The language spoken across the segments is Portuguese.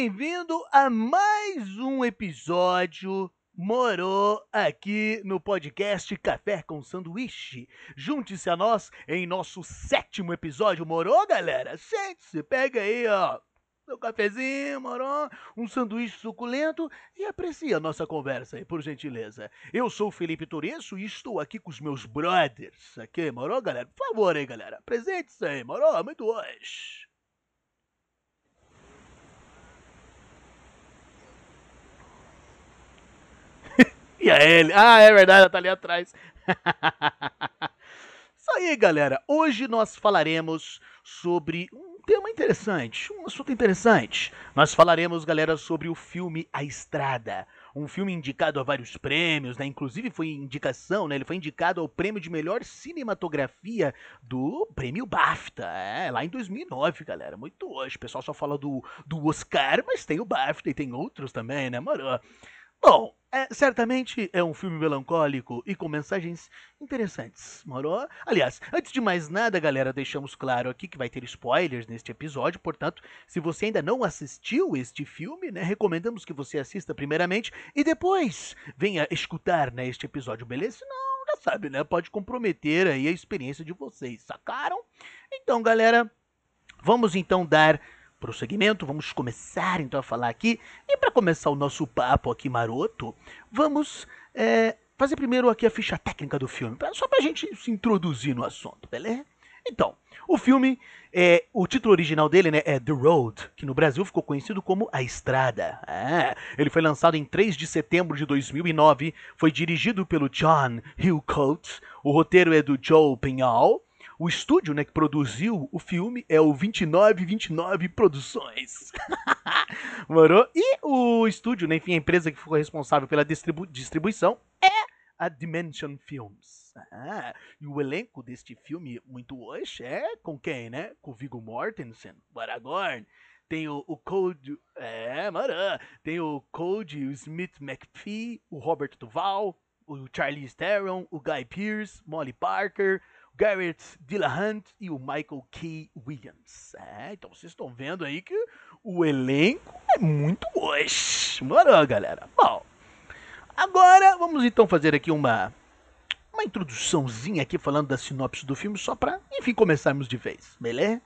Bem-vindo a mais um episódio Morou aqui no podcast Café com Sanduíche. Junte-se a nós em nosso sétimo episódio. Morou, galera? Sente-se, pega aí, ó. Seu cafezinho, morou, um sanduíche suculento e aprecie a nossa conversa aí, por gentileza. Eu sou o Felipe Toresso e estou aqui com os meus brothers. Aqui, morou, galera? Por favor aí, galera. Apresente-se aí, morou, muito hoje. E a ele. Ah, é verdade, ela tá ali atrás. Isso aí, galera. Hoje nós falaremos sobre um tema interessante, um assunto interessante. Nós falaremos, galera, sobre o filme A Estrada. Um filme indicado a vários prêmios, né? Inclusive foi indicação, né? Ele foi indicado ao prêmio de melhor cinematografia do prêmio BAFTA, é, lá em 2009, galera. Muito hoje. O pessoal só fala do, do Oscar, mas tem o BAFTA e tem outros também, né, mano? Bom, é, certamente é um filme melancólico e com mensagens interessantes, moro? Aliás, antes de mais nada, galera, deixamos claro aqui que vai ter spoilers neste episódio, portanto, se você ainda não assistiu este filme, né, recomendamos que você assista primeiramente e depois venha escutar né, este episódio, beleza? Senão, já sabe, né, pode comprometer aí a experiência de vocês, sacaram? Então, galera, vamos então dar prosseguimento, vamos começar então a falar aqui. E para começar o nosso papo aqui maroto, vamos é, fazer primeiro aqui a ficha técnica do filme, só para a gente se introduzir no assunto, beleza? Então, o filme, é, o título original dele né, é The Road, que no Brasil ficou conhecido como A Estrada. É, ele foi lançado em 3 de setembro de 2009, foi dirigido pelo John Hillcoat, o roteiro é do Joe Pinhal, o estúdio né, que produziu o filme é o 2929 Produções. Morou? E o estúdio, né, enfim, a empresa que ficou responsável pela distribu distribuição é a Dimension Films. Ah, e o elenco deste filme, muito hoje, é com quem, né? Com Viggo Mortensen, o Aragorn, tem o, o Code. É, mano. Tem o Code, o Smith McPhee, o Robert Duval, o Charlie Theron, o Guy Pearce, Molly Parker, Garrett Dillahunt e o Michael K. Williams. É, então vocês estão vendo aí que o elenco é muito hoje. Bora, galera. Bom, agora vamos então fazer aqui uma uma introduçãozinha aqui falando da sinopse do filme só para, enfim, começarmos de vez, beleza?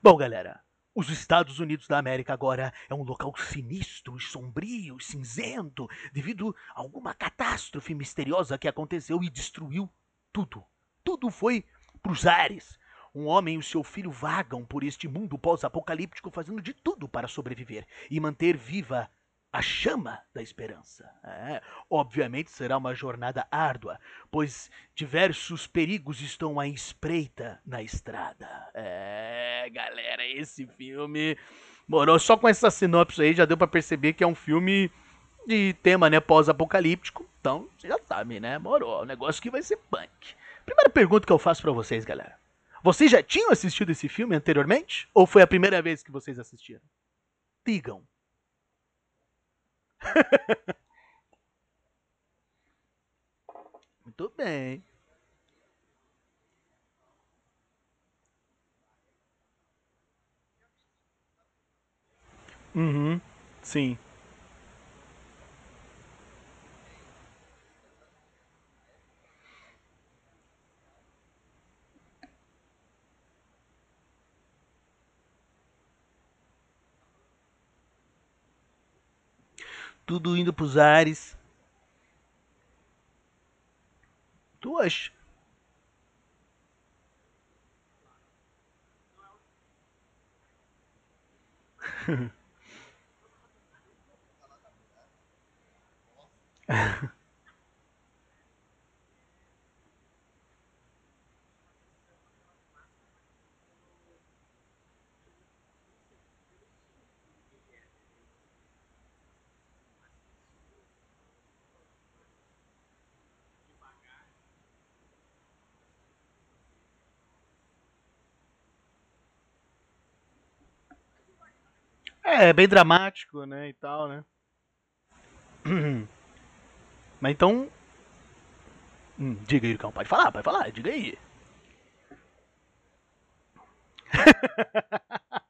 Bom, galera, os Estados Unidos da América agora é um local sinistro, sombrio, cinzento, devido a alguma catástrofe misteriosa que aconteceu e destruiu tudo tudo foi pros ares. Um homem e o seu filho vagam por este mundo pós-apocalíptico fazendo de tudo para sobreviver e manter viva a chama da esperança. É, obviamente será uma jornada árdua, pois diversos perigos estão à espreita na estrada. É, galera, esse filme. Morou só com essa sinopse aí já deu para perceber que é um filme de tema, né, pós-apocalíptico. Então, você já sabe, né? Morou, o negócio que vai ser punk. Primeira pergunta que eu faço para vocês, galera. Vocês já tinham assistido esse filme anteriormente? Ou foi a primeira vez que vocês assistiram? Digam. Muito bem. Uhum. Sim. Tudo indo pros ares. Tu acha? É, bem dramático, né, e tal, né? Mas então... Hum, diga aí, Cão, pode falar, pode falar, diga aí.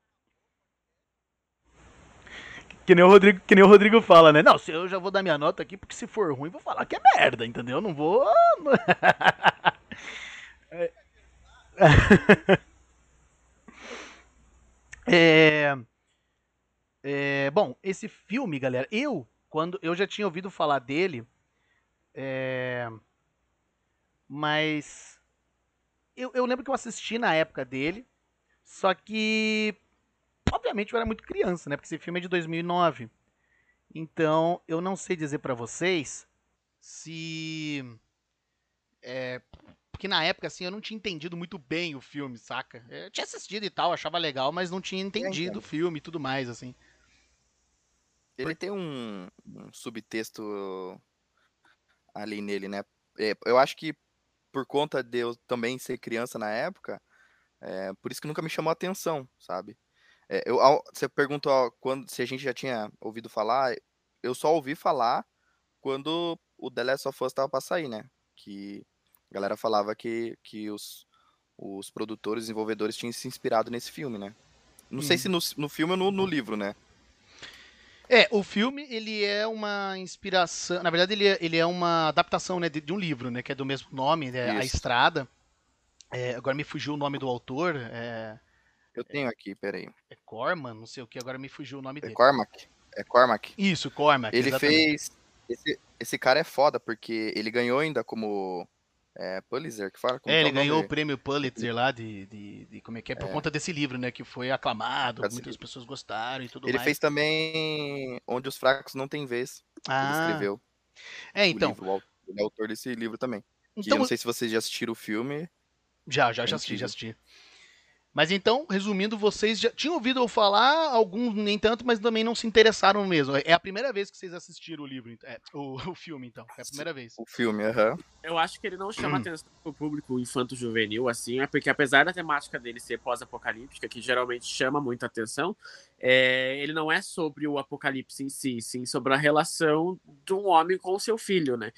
Que nem, o Rodrigo, que nem o Rodrigo fala, né? Não, se eu já vou dar minha nota aqui, porque se for ruim, vou falar que é merda, entendeu? Não vou. é, é, bom, esse filme, galera, eu, quando eu já tinha ouvido falar dele, é, mas eu, eu lembro que eu assisti na época dele, só que obviamente eu era muito criança, né? Porque esse filme é de 2009. Então, eu não sei dizer para vocês se é, porque na época assim eu não tinha entendido muito bem o filme, saca? Eu tinha assistido e tal, achava legal, mas não tinha entendido o filme e tudo mais assim. Ele tem um, um subtexto ali nele, né? É, eu acho que por conta de eu também ser criança na época, é, por isso que nunca me chamou a atenção, sabe? É, eu, você perguntou quando, se a gente já tinha ouvido falar, eu só ouvi falar quando o The Last of Us estava para sair, né? Que a galera falava que, que os, os produtores, desenvolvedores tinham se inspirado nesse filme, né? Não hum. sei se no, no filme ou no, no livro, né? É, o filme, ele é uma inspiração. Na verdade, ele é, ele é uma adaptação né, de, de, um livro, né? Que é do mesmo nome, né, A Estrada. É, agora me fugiu o nome do autor. É, Eu tenho aqui, peraí. É Corman, não sei o que, agora me fugiu o nome é dele. Cormac. É Cormac. Isso, Cormac. Ele exatamente. fez. Esse, esse cara é foda, porque ele ganhou ainda como é, Pulitzer, que fala? Como é, ele é ganhou o prêmio Pulitzer lá de, de, de, como é que é, por é. conta desse livro, né, que foi aclamado, muitas livro. pessoas gostaram e tudo ele mais. Ele fez também Onde os Fracos Não Têm Vez, ah. ele escreveu. É, então. Livro, ele é autor desse livro também. Então, que eu não sei se vocês já assistiram o filme. Já, já, já assisti, já assisti. Mas então, resumindo, vocês já tinham ouvido eu falar, alguns nem tanto, mas também não se interessaram mesmo. É a primeira vez que vocês assistiram o livro, é, o, o, filme, então. É a primeira vez. O filme, aham. Uhum. Eu acho que ele não chama hum. atenção pro público infanto-juvenil, assim, é porque apesar da temática dele ser pós-apocalíptica, que geralmente chama muita atenção, é, ele não é sobre o apocalipse em si, sim sobre a relação de um homem com o seu filho, né?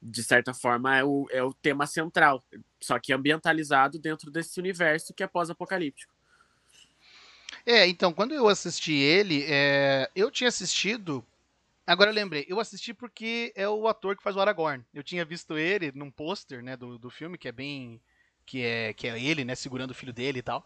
De certa forma, é o, é o tema central só que ambientalizado dentro desse universo que é pós-apocalíptico. É, então, quando eu assisti ele, é... eu tinha assistido. Agora eu lembrei, eu assisti porque é o ator que faz o Aragorn. Eu tinha visto ele num pôster, né, do, do filme, que é bem. que é, que é ele, né, segurando o filho dele e tal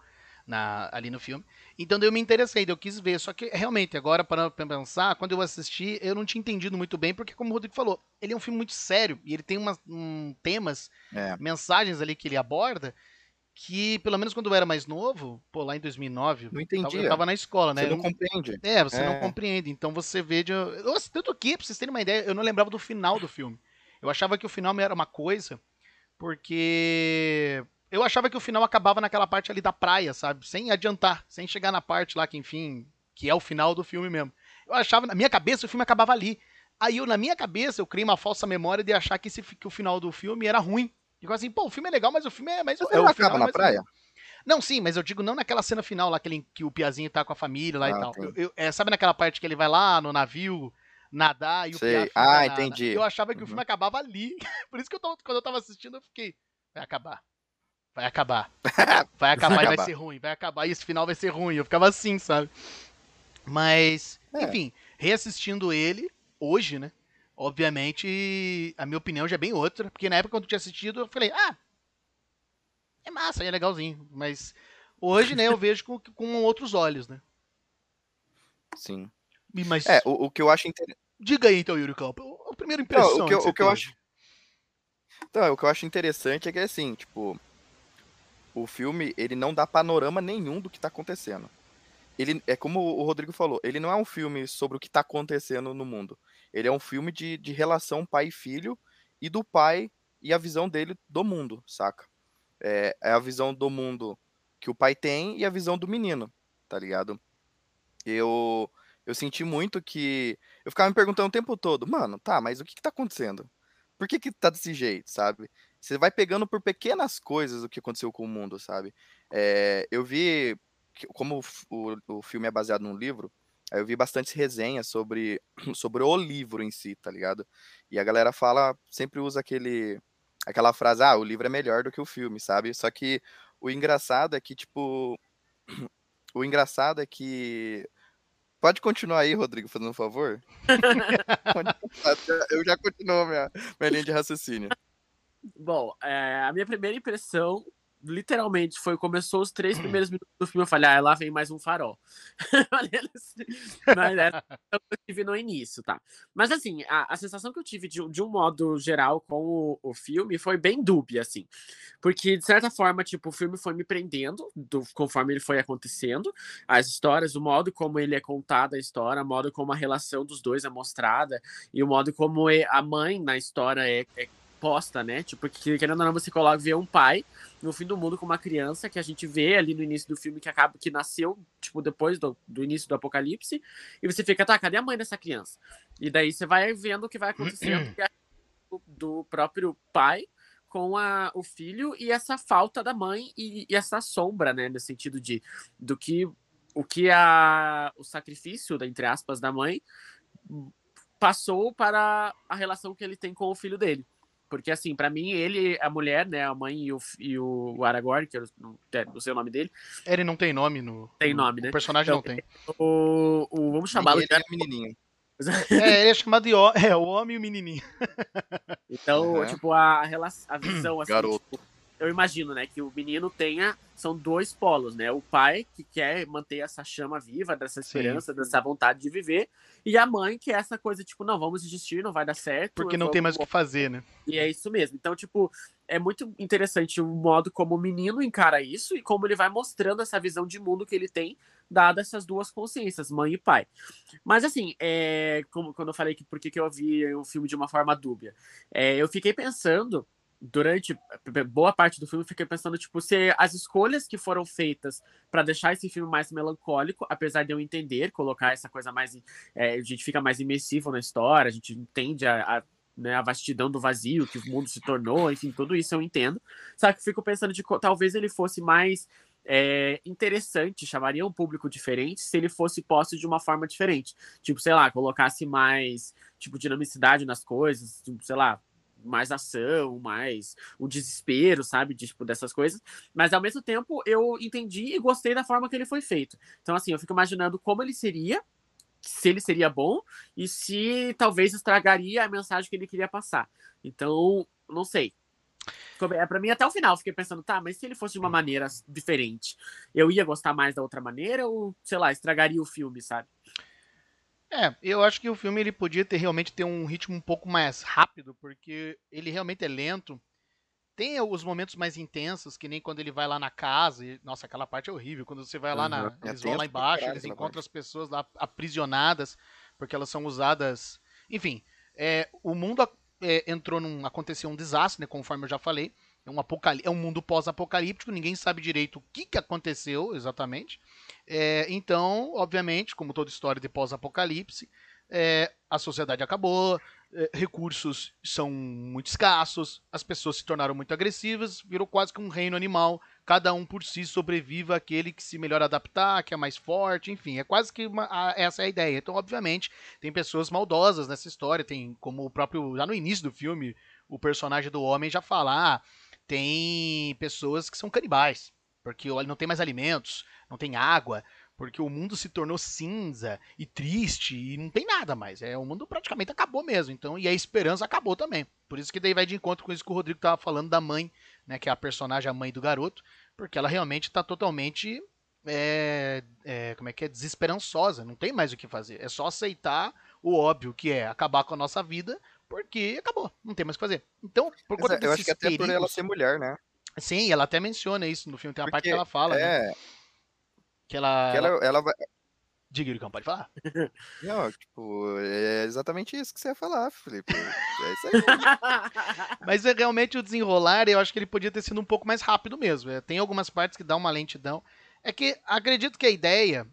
na, ali no filme. Então eu me interessei, eu quis ver. Só que realmente, agora para pensar, quando eu assisti, eu não tinha entendido muito bem, porque como o Rodrigo falou, ele é um filme muito sério e ele tem umas, um, temas, é. mensagens ali que ele aborda que, pelo menos quando eu era mais novo, pô, lá em 2009, não entendi. Eu tava na escola, né? Você não compreende. É, você é. não compreende. Então você vê de. Nossa, tanto aqui, pra vocês terem uma ideia, eu não lembrava do final do filme. Eu achava que o final era uma coisa, porque eu achava que o final acabava naquela parte ali da praia, sabe? Sem adiantar, sem chegar na parte lá que, enfim, que é o final do filme mesmo. Eu achava, na minha cabeça, o filme acabava ali. Aí eu, na minha cabeça, eu criei uma falsa memória de achar que, esse, que o final do filme era ruim. Digo assim, pô, o filme é legal, mas o filme é. Mas é o acaba na praia? Não, sim, mas eu digo não naquela cena final lá, que, ele, que o Piazinho tá com a família lá ah, e tal. Eu, eu, é, sabe naquela parte que ele vai lá no navio nadar e o Sei. Pia Ah, entendi. Eu achava que uhum. o filme acabava ali. Por isso que eu quando eu tava assistindo, eu fiquei. Vai acabar. Vai acabar. Vai acabar e vai ser ruim. Vai acabar e esse final vai ser ruim. Eu ficava assim, sabe? Mas, é. enfim, reassistindo ele, hoje, né? Obviamente, a minha opinião já é bem outra. Porque na época quando eu tinha assistido, eu falei, ah, é massa, é legalzinho. Mas hoje, né, eu vejo com, com outros olhos, né? Sim. Mas... É, o, o que eu acho interessante. Diga aí então, Yuri Campo. A primeira impressão. Não, o que, eu, o que eu acho. Então, o que eu acho interessante é que assim, tipo, o filme ele não dá panorama nenhum do que está acontecendo. Ele é como o Rodrigo falou, ele não é um filme sobre o que está acontecendo no mundo. Ele é um filme de, de relação pai e filho e do pai e a visão dele do mundo, saca? É, é a visão do mundo que o pai tem e a visão do menino, tá ligado? Eu eu senti muito que eu ficava me perguntando o tempo todo, mano, tá, mas o que, que tá acontecendo? Por que que tá desse jeito, sabe? Você vai pegando por pequenas coisas o que aconteceu com o mundo, sabe? É, eu vi, como o, o filme é baseado num livro, eu vi bastante resenhas sobre, sobre o livro em si, tá ligado? E a galera fala, sempre usa aquele, aquela frase, ah, o livro é melhor do que o filme, sabe? Só que o engraçado é que, tipo, o engraçado é que Pode continuar aí, Rodrigo, fazendo um favor? Eu já continuo minha, minha linha de raciocínio. Bom, é, a minha primeira impressão literalmente foi começou os três primeiros minutos do filme eu falei ah lá vem mais um farol. Mas era o que eu tive no início tá. Mas assim a, a sensação que eu tive de, de um modo geral com o, o, filme foi bem dúbia assim. Porque de certa forma tipo o filme foi me prendendo do, conforme ele foi acontecendo as histórias o modo como ele é contada a história o modo como a relação dos dois é mostrada e o modo como é, a mãe na história é, é posta, né? Tipo, que querendo ou não, você coloca, vê um pai no fim do mundo com uma criança que a gente vê ali no início do filme que acaba que nasceu, tipo, depois do, do início do apocalipse, e você fica, tá, cadê a mãe dessa criança? E daí você vai vendo o que vai acontecendo é do próprio pai com a, o filho e essa falta da mãe e, e essa sombra, né? No sentido de do que o que a, o sacrifício, entre aspas, da mãe passou para a relação que ele tem com o filho dele. Porque, assim, para mim, ele, a mulher, né, a mãe e o, e o Aragorn, que eu não, é, não sei o nome dele. Ele não tem nome no. Tem nome, no, né? O personagem então, não tem. O, o, vamos chamá-lo de. É menininho. é, ele é chamado de o, é, o homem e o menininho. Então, uhum. tipo, a, a visão, assim, Garoto. Tipo, eu imagino, né, que o menino tenha são dois polos, né? O pai que quer manter essa chama viva, dessa esperança, Sim. dessa vontade de viver, e a mãe que é essa coisa tipo, não, vamos desistir, não vai dar certo. Porque não tem mais o que fazer, né? E é isso mesmo. Então, tipo, é muito interessante o modo como o menino encara isso e como ele vai mostrando essa visão de mundo que ele tem, dada essas duas consciências, mãe e pai. Mas assim, é, como quando eu falei que por que eu vi o filme de uma forma dúbia, é, eu fiquei pensando durante boa parte do filme, fiquei pensando, tipo, se as escolhas que foram feitas para deixar esse filme mais melancólico, apesar de eu entender, colocar essa coisa mais. É, a gente fica mais imersivo na história, a gente entende a, a, né, a vastidão do vazio que o mundo se tornou, enfim, tudo isso eu entendo. Só que fico pensando de talvez ele fosse mais. É, interessante, chamaria um público diferente se ele fosse posto de uma forma diferente. Tipo, sei lá, colocasse mais tipo dinamicidade nas coisas, tipo, sei lá, mais ação, mais o desespero, sabe? Tipo, dessas coisas. Mas ao mesmo tempo eu entendi e gostei da forma que ele foi feito. Então, assim, eu fico imaginando como ele seria, se ele seria bom e se talvez estragaria a mensagem que ele queria passar. Então, não sei. É para mim até o final, fiquei pensando, tá, mas se ele fosse de uma maneira diferente, eu ia gostar mais da outra maneira ou, sei lá, estragaria o filme, sabe? É, eu acho que o filme ele podia ter realmente ter um ritmo um pouco mais rápido, porque ele realmente é lento. Tem os momentos mais intensos, que nem quando ele vai lá na casa, e, nossa, aquela parte é horrível, quando você vai lá na, uhum. eles vão lá embaixo, eles encontram as pessoas lá aprisionadas, porque elas são usadas, enfim, é, o mundo é, entrou num, aconteceu um desastre, né, conforme eu já falei, é um, é um mundo pós-apocalíptico, ninguém sabe direito o que, que aconteceu exatamente. É, então, obviamente, como toda história de pós-apocalipse, é, a sociedade acabou, é, recursos são muito escassos, as pessoas se tornaram muito agressivas, virou quase que um reino animal, cada um por si sobreviva aquele que se melhor adaptar, que é mais forte, enfim, é quase que uma, a, essa é a ideia. Então, obviamente, tem pessoas maldosas nessa história, tem como o próprio, já no início do filme, o personagem do homem já fala, ah, tem pessoas que são canibais, porque não tem mais alimentos, não tem água, porque o mundo se tornou cinza e triste e não tem nada mais. É, o mundo praticamente acabou mesmo. Então, e a esperança acabou também. Por isso que daí vai de encontro com isso que o Rodrigo estava falando da mãe, né, que é a personagem, a mãe do garoto, porque ela realmente está totalmente é, é, como é que é desesperançosa, não tem mais o que fazer. É só aceitar o óbvio que é acabar com a nossa vida porque acabou, não tem mais o que fazer. Então, por conta Eu acho que até perigos, por ela ser mulher, né? Sim, ela até menciona isso no filme, tem uma porque parte que ela fala, né? é... né? Que ela. Que ela, ela vai. Diga, Iricão, pode falar. Não, tipo, é exatamente isso que você ia falar, Felipe. É isso aí. Mas é realmente o desenrolar, eu acho que ele podia ter sido um pouco mais rápido mesmo. É, tem algumas partes que dá uma lentidão. É que acredito que a ideia.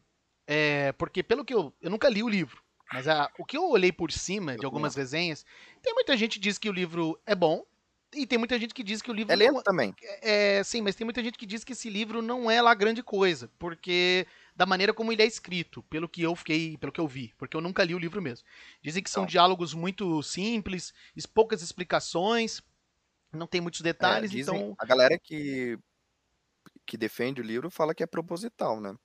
É, porque pelo que eu. Eu nunca li o livro. Mas a, o que eu olhei por cima de algumas resenhas, tem muita gente que diz que o livro é bom, e tem muita gente que diz que o livro. É lento não, também. É, sim, mas tem muita gente que diz que esse livro não é lá grande coisa, porque da maneira como ele é escrito, pelo que eu fiquei, pelo que eu vi, porque eu nunca li o livro mesmo. Dizem que são diálogos muito simples, poucas explicações, não tem muitos detalhes, é, dizem, então. A galera que que defende o livro fala que é proposital, né?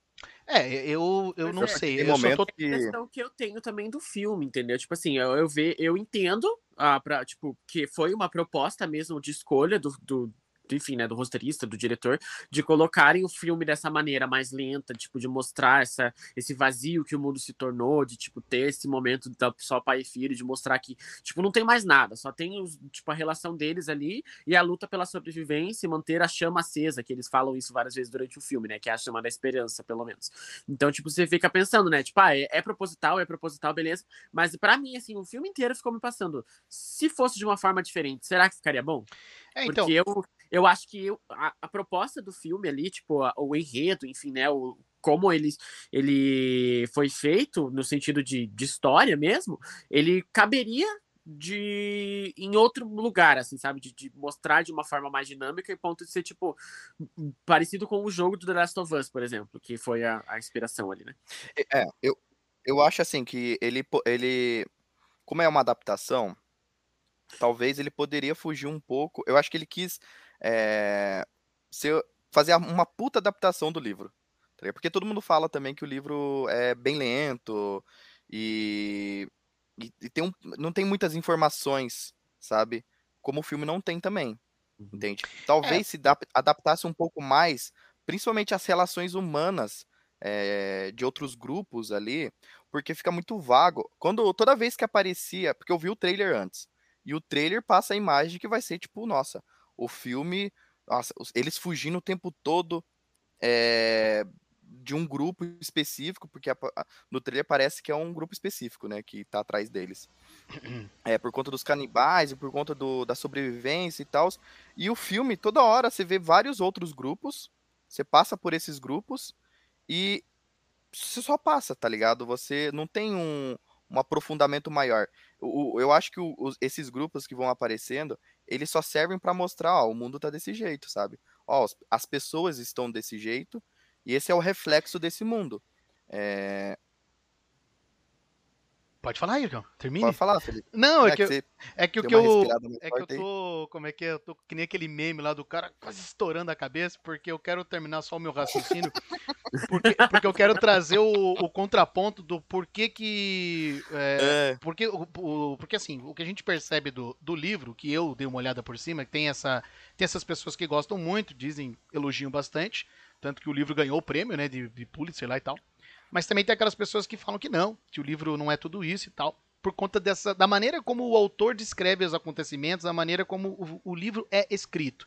É, eu, eu não é, sei. Tem Eu momento tô... que... questão que eu tenho também do filme, entendeu? Tipo assim, eu, eu, ve, eu entendo ah, pra, tipo, que foi uma proposta mesmo de escolha do, do, enfim, né, do roteirista, do diretor, de colocarem o filme dessa maneira mais lenta, tipo, de mostrar essa, esse vazio que o mundo se tornou, de, tipo, ter esse momento da só pai e filho, de mostrar que, tipo, não tem mais nada, só tem, os, tipo, a relação deles ali e a luta pela sobrevivência e manter a chama acesa, que eles falam isso várias vezes durante o filme, né, que é a chama da esperança, pelo menos. Então, tipo, você fica pensando, né, tipo, ah, é, é proposital, é proposital, beleza, mas para mim, assim, o filme inteiro ficou me passando, se fosse de uma forma diferente, será que ficaria bom? É, então, Porque eu, eu acho que a, a, proposta do filme ali, tipo, a, o enredo, enfim, né? O, como ele, ele foi feito, no sentido de, de história mesmo, ele caberia de em outro lugar, assim, sabe? De, de, mostrar de uma forma mais dinâmica e ponto de ser, tipo, parecido com o jogo do The Last of Us, por exemplo, que foi a, a inspiração ali, né? É, eu, eu acho assim que ele, ele. Como é uma adaptação, talvez ele poderia fugir um pouco. Eu acho que ele quis é, ser, fazer uma puta adaptação do livro. Tá Porque todo mundo fala também que o livro é bem lento e, e, e tem um, não tem muitas informações, sabe? Como o filme não tem também. Uhum. Entende? Talvez é. se adaptasse um pouco mais, principalmente as relações humanas é, de outros grupos ali, porque fica muito vago. Quando toda vez que aparecia, porque eu vi o trailer antes, e o trailer passa a imagem que vai ser tipo, nossa, o filme, nossa, eles fugindo o tempo todo é, de um grupo específico, porque a, no trailer parece que é um grupo específico, né, que tá atrás deles. É, por conta dos canibais e por conta do, da sobrevivência e tal. E o filme, toda hora, você vê vários outros grupos, você passa por esses grupos e você só passa, tá ligado? Você não tem um, um aprofundamento maior. O, eu acho que o, os, esses grupos que vão aparecendo, eles só servem para mostrar, ó, o mundo tá desse jeito, sabe? Ó, as pessoas estão desse jeito e esse é o reflexo desse mundo. É, Pode falar, Igor. Termine. Pode falar, Felipe. Não, é, é que, que é que o que eu. É que eu tô. Como é que é? Eu tô que nem aquele meme lá do cara quase estourando a cabeça, porque eu quero terminar só o meu raciocínio. porque, porque eu quero trazer o, o contraponto do porquê que. É, é. Porque, o, porque assim, o que a gente percebe do, do livro, que eu dei uma olhada por cima, que tem, essa, tem essas pessoas que gostam muito, dizem, elogiam bastante. Tanto que o livro ganhou o prêmio, né? De, de Pulitzer lá e tal. Mas também tem aquelas pessoas que falam que não, que o livro não é tudo isso e tal, por conta dessa da maneira como o autor descreve os acontecimentos, da maneira como o, o livro é escrito.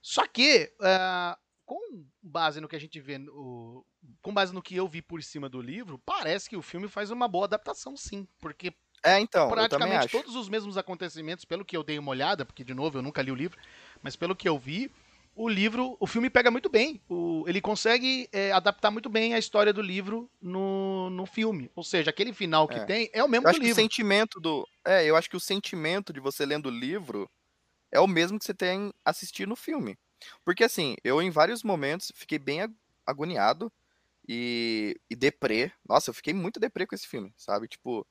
Só que, uh, com base no que a gente vê, no, com base no que eu vi por cima do livro, parece que o filme faz uma boa adaptação, sim, porque é, então, praticamente todos os mesmos acontecimentos, pelo que eu dei uma olhada, porque de novo eu nunca li o livro, mas pelo que eu vi, o livro, o filme pega muito bem. O, ele consegue é, adaptar muito bem a história do livro no, no filme. Ou seja, aquele final que é. tem é o mesmo eu acho do livro. Que o sentimento do, é, eu acho que o sentimento de você lendo o livro é o mesmo que você tem assistir no filme. Porque assim, eu em vários momentos fiquei bem agoniado e, e deprê. Nossa, eu fiquei muito deprê com esse filme, sabe? Tipo,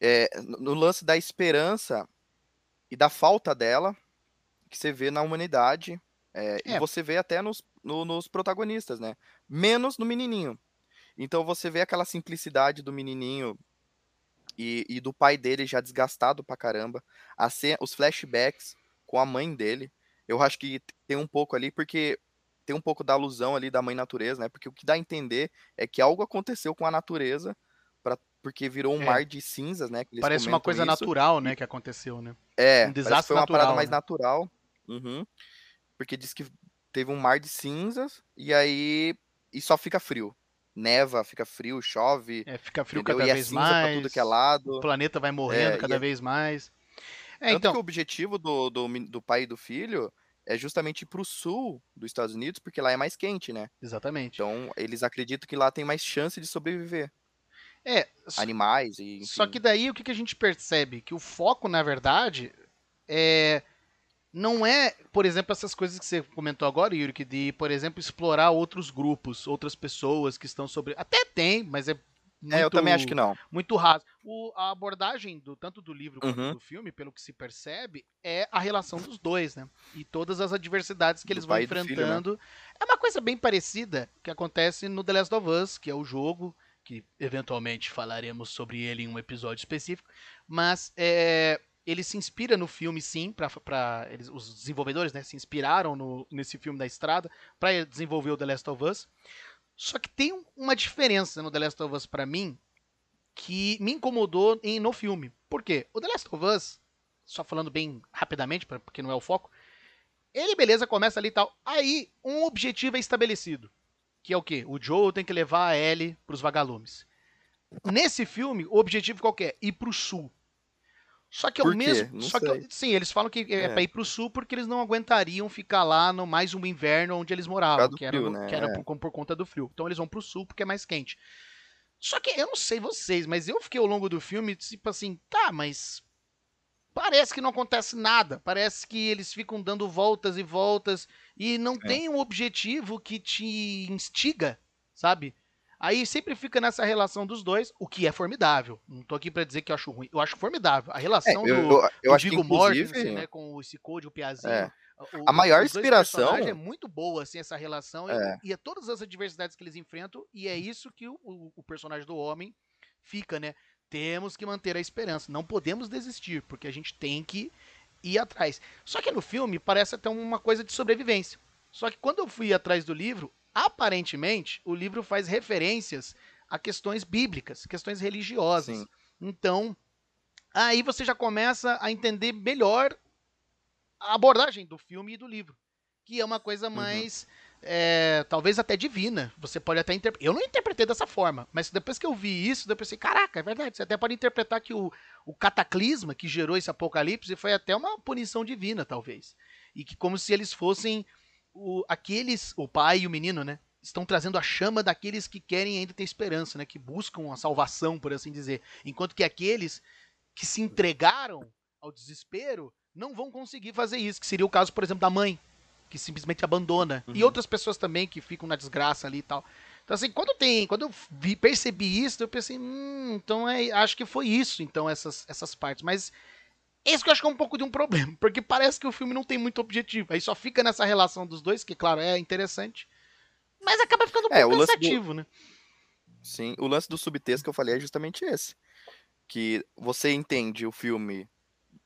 é, no lance da esperança e da falta dela, que você vê na humanidade. É, é. E você vê até nos, no, nos protagonistas, né? Menos no menininho. Então você vê aquela simplicidade do menininho e, e do pai dele já desgastado pra caramba. os flashbacks com a mãe dele. Eu acho que tem um pouco ali, porque tem um pouco da alusão ali da mãe natureza, né? Porque o que dá a entender é que algo aconteceu com a natureza pra, porque virou um é. mar de cinzas, né? Parece uma coisa isso. natural, né, que aconteceu, né? É, um desastre foi uma natural, parada mais né? natural. Uhum. Porque diz que teve um mar de cinzas e aí e só fica frio. Neva, fica frio, chove. É, fica frio entendeu? cada e é vez é mais. tudo que é lado. O planeta vai morrendo é, cada é... vez mais. É, Tanto então... que o objetivo do, do, do pai e do filho é justamente ir pro sul dos Estados Unidos, porque lá é mais quente, né? Exatamente. Então, eles acreditam que lá tem mais chance de sobreviver. É. Animais e. Enfim. Só que daí o que a gente percebe? Que o foco, na verdade, é não é, por exemplo, essas coisas que você comentou agora, Yuri, de, por exemplo, explorar outros grupos, outras pessoas que estão sobre. Até tem, mas é Muito, é, eu também acho que não. Muito raso. O, a abordagem do tanto do livro quanto uhum. do filme, pelo que se percebe, é a relação dos dois, né? E todas as adversidades que do eles vão enfrentando. Filho, né? É uma coisa bem parecida que acontece no The Last of Us, que é o jogo que eventualmente falaremos sobre ele em um episódio específico, mas é, ele se inspira no filme, sim, para os desenvolvedores né, se inspiraram no, nesse filme da estrada para desenvolver o The Last of Us. Só que tem uma diferença no The Last of Us para mim que me incomodou em, no filme. Por quê? O The Last of Us, só falando bem rapidamente, porque não é o foco, ele, beleza, começa ali e tal. Aí, um objetivo é estabelecido. Que é o quê? O Joe tem que levar a Ellie pros vagalumes. Nesse filme, o objetivo qual é? Ir pro sul. Só que é o mesmo. Só sei. que, sim, eles falam que é, é pra ir pro sul porque eles não aguentariam ficar lá no mais um inverno onde eles moravam, que era, frio, né? que era é. por, por, conta do frio. Então eles vão pro sul porque é mais quente. Só que eu não sei vocês, mas eu fiquei ao longo do filme, tipo assim, tá, mas. Parece que não acontece nada. Parece que eles ficam dando voltas e voltas e não é. tem um objetivo que te instiga, sabe? Aí sempre fica nessa relação dos dois, o que é formidável. Não tô aqui para dizer que eu acho ruim. Eu acho formidável. A relação é, eu, do, eu, eu do Viggo Mortensen, né, com esse Code, o Piazinho. É. O, a maior inspiração é muito boa assim essa relação é. e, e é todas as adversidades que eles enfrentam e é isso que o, o, o, personagem do homem fica, né? Temos que manter a esperança, não podemos desistir porque a gente tem que ir atrás. Só que no filme parece até uma coisa de sobrevivência. Só que quando eu fui atrás do livro, aparentemente, o livro faz referências a questões bíblicas, questões religiosas. Sim. Então, aí você já começa a entender melhor a abordagem do filme e do livro, que é uma coisa uhum. mais, uhum. É, talvez até divina. Você pode até interpretar. Eu não interpretei dessa forma, mas depois que eu vi isso, eu pensei, caraca, é verdade. Você até pode interpretar que o, o cataclisma que gerou esse apocalipse foi até uma punição divina, talvez. E que como se eles fossem o, aqueles, o pai e o menino, né? Estão trazendo a chama daqueles que querem ainda ter esperança, né? Que buscam a salvação, por assim dizer. Enquanto que aqueles que se entregaram ao desespero não vão conseguir fazer isso, que seria o caso, por exemplo, da mãe, que simplesmente abandona. Uhum. E outras pessoas também que ficam na desgraça ali e tal. Então, assim, quando tem. Quando eu vi, percebi isso, eu pensei, hum, então é, acho que foi isso, então, essas, essas partes. Mas esse que eu acho que é um pouco de um problema, porque parece que o filme não tem muito objetivo. Aí só fica nessa relação dos dois, que, claro, é interessante, mas acaba ficando um é, pouco cansativo, do... né? Sim, o lance do subtexto que eu falei é justamente esse. Que você entende o filme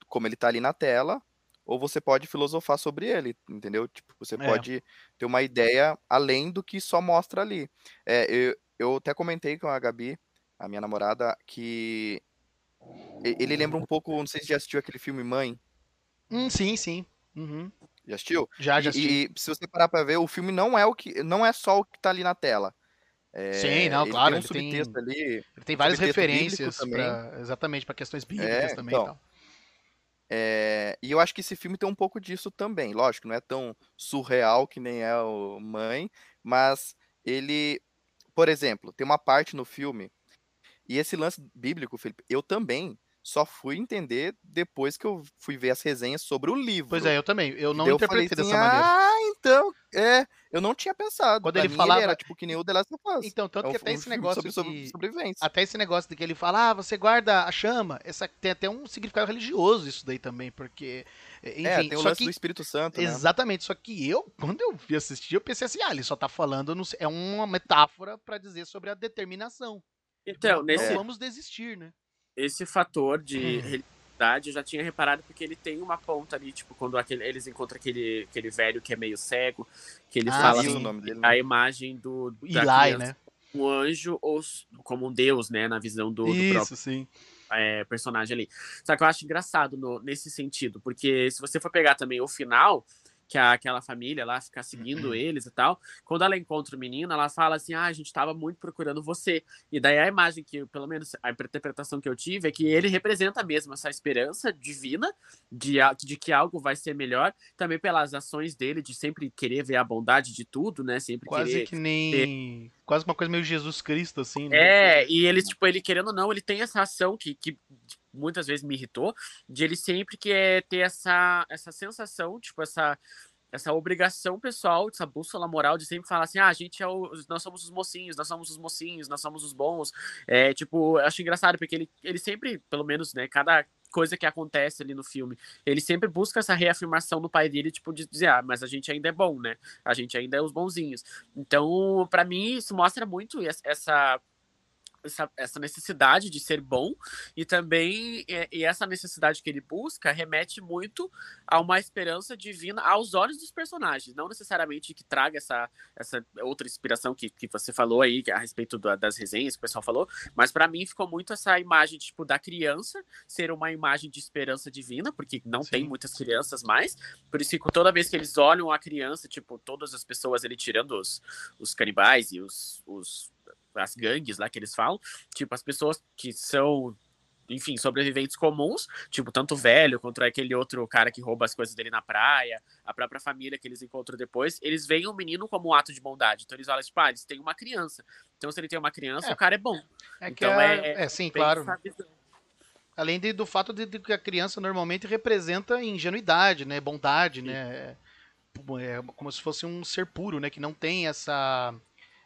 como ele tá ali na tela, ou você pode filosofar sobre ele, entendeu? Tipo, você é. pode ter uma ideia além do que só mostra ali. É, eu, eu até comentei com a Gabi, a minha namorada, que ele lembra um pouco, não sei se já assistiu aquele filme Mãe. Hum, sim, sim. Uhum. Já assistiu? Já, já assisti. E, se você parar pra ver, o filme não é o que não é só o que tá ali na tela. É, sim, não, claro. Tem um subtexto tem, ali. Ele tem várias referências pra, exatamente para questões bíblicas é, também então, É, e eu acho que esse filme tem um pouco disso também. Lógico, não é tão surreal que nem é o Mãe, mas ele, por exemplo, tem uma parte no filme e esse lance bíblico, Felipe, eu também só fui entender depois que eu fui ver as resenhas sobre o livro. Pois é, eu também. Eu não interpretei assim, dessa maneira. Ah, então, é, eu não tinha pensado. Quando ele falava, ele era tipo que nem o The Last of Us. Então, tanto é que até esse negócio sobre, sobre sobrevivência. Até esse negócio de que ele fala: "Ah, você guarda a chama". Essa tem até um significado religioso isso daí também, porque enfim, é, tem o só lance que, do Espírito Santo, né? Exatamente, só que eu, quando eu vi assistir, eu pensei assim: "Ah, ele só tá falando, é uma metáfora para dizer sobre a determinação". Então, não, nesse... não vamos desistir, né? Esse fator de hum. Religiosidade eu já tinha reparado porque ele tem uma ponta ali, tipo, quando aquele, eles encontram aquele, aquele velho que é meio cego, que ele ah, fala assim, dele, a imagem do da Eli, né? Um anjo ou como um deus, né? Na visão do, Isso, do próprio sim. É, personagem ali. Só que eu acho engraçado no, nesse sentido, porque se você for pegar também o final, que a, aquela família lá ficar seguindo uhum. eles e tal. Quando ela encontra o menino, ela fala assim: Ah, a gente estava muito procurando você. E daí a imagem que, pelo menos a interpretação que eu tive, é que ele representa mesmo essa esperança divina de, de que algo vai ser melhor, também pelas ações dele, de sempre querer ver a bondade de tudo, né? Sempre Quase querer. que nem. Ter... Quase uma coisa meio Jesus Cristo, assim, né? É, e ele, tipo, ele querendo ou não, ele tem essa ação que, que muitas vezes me irritou, de ele sempre quer ter essa, essa sensação, tipo, essa essa obrigação pessoal, essa bússola moral de sempre falar assim, ah, a gente é o, nós somos os mocinhos, nós somos os mocinhos, nós somos os bons. É, tipo, eu acho engraçado porque ele, ele sempre, pelo menos, né, cada coisa que acontece ali no filme, ele sempre busca essa reafirmação no pai dele, tipo, de dizer, ah, mas a gente ainda é bom, né? A gente ainda é os bonzinhos. Então, para mim, isso mostra muito essa essa, essa necessidade de ser bom e também e, e, essa necessidade que ele busca remete muito a uma esperança divina aos olhos dos personagens, não necessariamente que traga essa, essa outra inspiração que, que você falou aí a respeito da, das resenhas que o pessoal falou, mas para mim ficou muito essa imagem tipo da criança ser uma imagem de esperança divina, porque não Sim. tem muitas crianças mais, por isso que toda vez que eles olham a criança, tipo, todas as pessoas ele tirando os, os canibais e os, os as gangues lá que eles falam, tipo, as pessoas que são enfim, sobreviventes comuns, tipo, tanto velho quanto aquele outro cara que rouba as coisas dele na praia, a própria família que eles encontram depois, eles veem o menino como um ato de bondade. Então eles olham, tipo, ah, eles têm uma criança. Então se ele tem uma criança, é. o cara é bom. É então é, é, é, sim, claro. Além de, do fato de, de, que a criança normalmente representa ingenuidade, né, bondade, sim. né, é, é como se fosse um ser puro, né, que não tem essa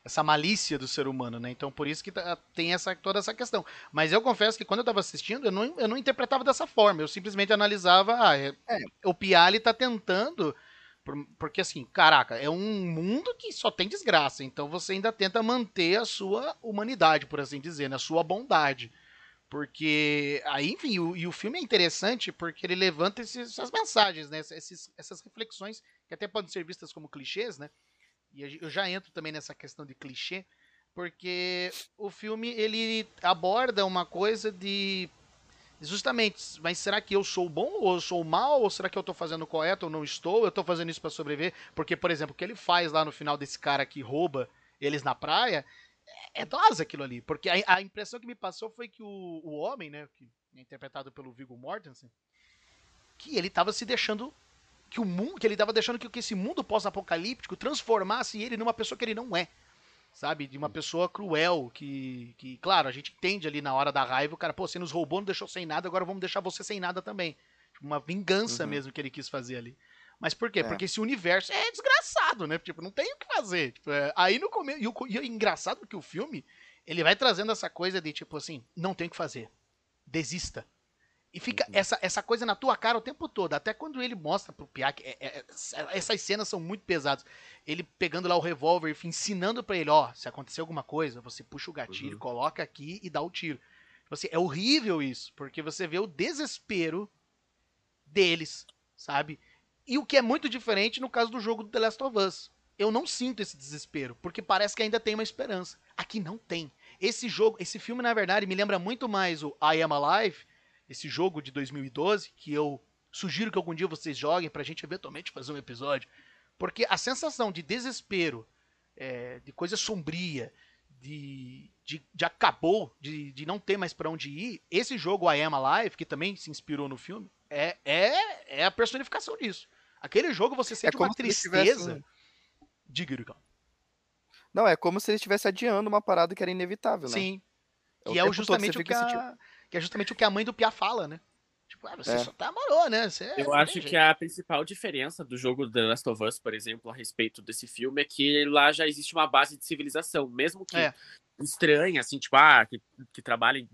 essa malícia do ser humano, né? Então por isso que tá, tem essa, toda essa questão. Mas eu confesso que quando eu estava assistindo, eu não, eu não interpretava dessa forma. Eu simplesmente analisava, ah, é, é, o Piali está tentando. Porque assim, caraca, é um mundo que só tem desgraça. Então você ainda tenta manter a sua humanidade, por assim dizer, né? a sua bondade. Porque aí, enfim, o, e o filme é interessante porque ele levanta esses, essas mensagens, né? Esses, essas reflexões que até podem ser vistas como clichês, né? E eu já entro também nessa questão de clichê, porque o filme ele aborda uma coisa de justamente, mas será que eu sou bom ou eu sou mal ou será que eu estou fazendo correto ou não estou? Eu estou fazendo isso para sobreviver? Porque, por exemplo, o que ele faz lá no final desse cara que rouba eles na praia é, é dose aquilo ali, porque a, a, impressão que me passou foi que o, o homem, né, que é interpretado pelo Viggo Mortensen, que ele estava se deixando que o mundo, que ele estava deixando que, que esse mundo pós-apocalíptico transformasse ele numa pessoa que ele não é. Sabe? De uma pessoa cruel, que, que, claro, a gente entende ali na hora da raiva, o cara, pô, você nos roubou, não deixou sem nada, agora vamos deixar você sem nada também. Tipo, uma vingança uhum. mesmo que ele quis fazer ali. Mas por quê? É. Porque esse universo é desgraçado, né? Tipo, não tem o que fazer. Tipo, é... aí no começo. E, o... e é engraçado que o filme, ele vai trazendo essa coisa de, tipo assim, não tem o que fazer. Desista. E fica uhum. essa, essa coisa na tua cara o tempo todo. Até quando ele mostra pro Piak. É, é, é essas cenas são muito pesadas. Ele pegando lá o revólver, ensinando para ele: ó, se acontecer alguma coisa, você puxa o gatilho, uhum. coloca aqui e dá o tiro. Você, tipo assim, é horrível isso, porque você vê o desespero deles, sabe? E o que é muito diferente no caso do jogo do The Last of Us. Eu não sinto esse desespero, porque parece que ainda tem uma esperança. Aqui não tem. Esse jogo, esse filme, na verdade, me lembra muito mais o I Am Alive esse jogo de 2012, que eu sugiro que algum dia vocês joguem pra gente eventualmente fazer um episódio. Porque a sensação de desespero, é, de coisa sombria, de, de, de acabou, de, de não ter mais para onde ir, esse jogo I Am Alive, que também se inspirou no filme, é, é, é a personificação disso. Aquele jogo você sente é uma tristeza. Tivesse... Diga, Iricão. Não, é como se ele estivesse adiando uma parada que era inevitável, né? Sim. É que é justamente o que a que é justamente o que a mãe do Pia fala, né? Tipo, ah, você é. só tá morou, né? Você eu acho que a principal diferença do jogo The Last of Us, por exemplo, a respeito desse filme, é que lá já existe uma base de civilização, mesmo que é. estranha, assim, tipo, ah, que, que trabalha em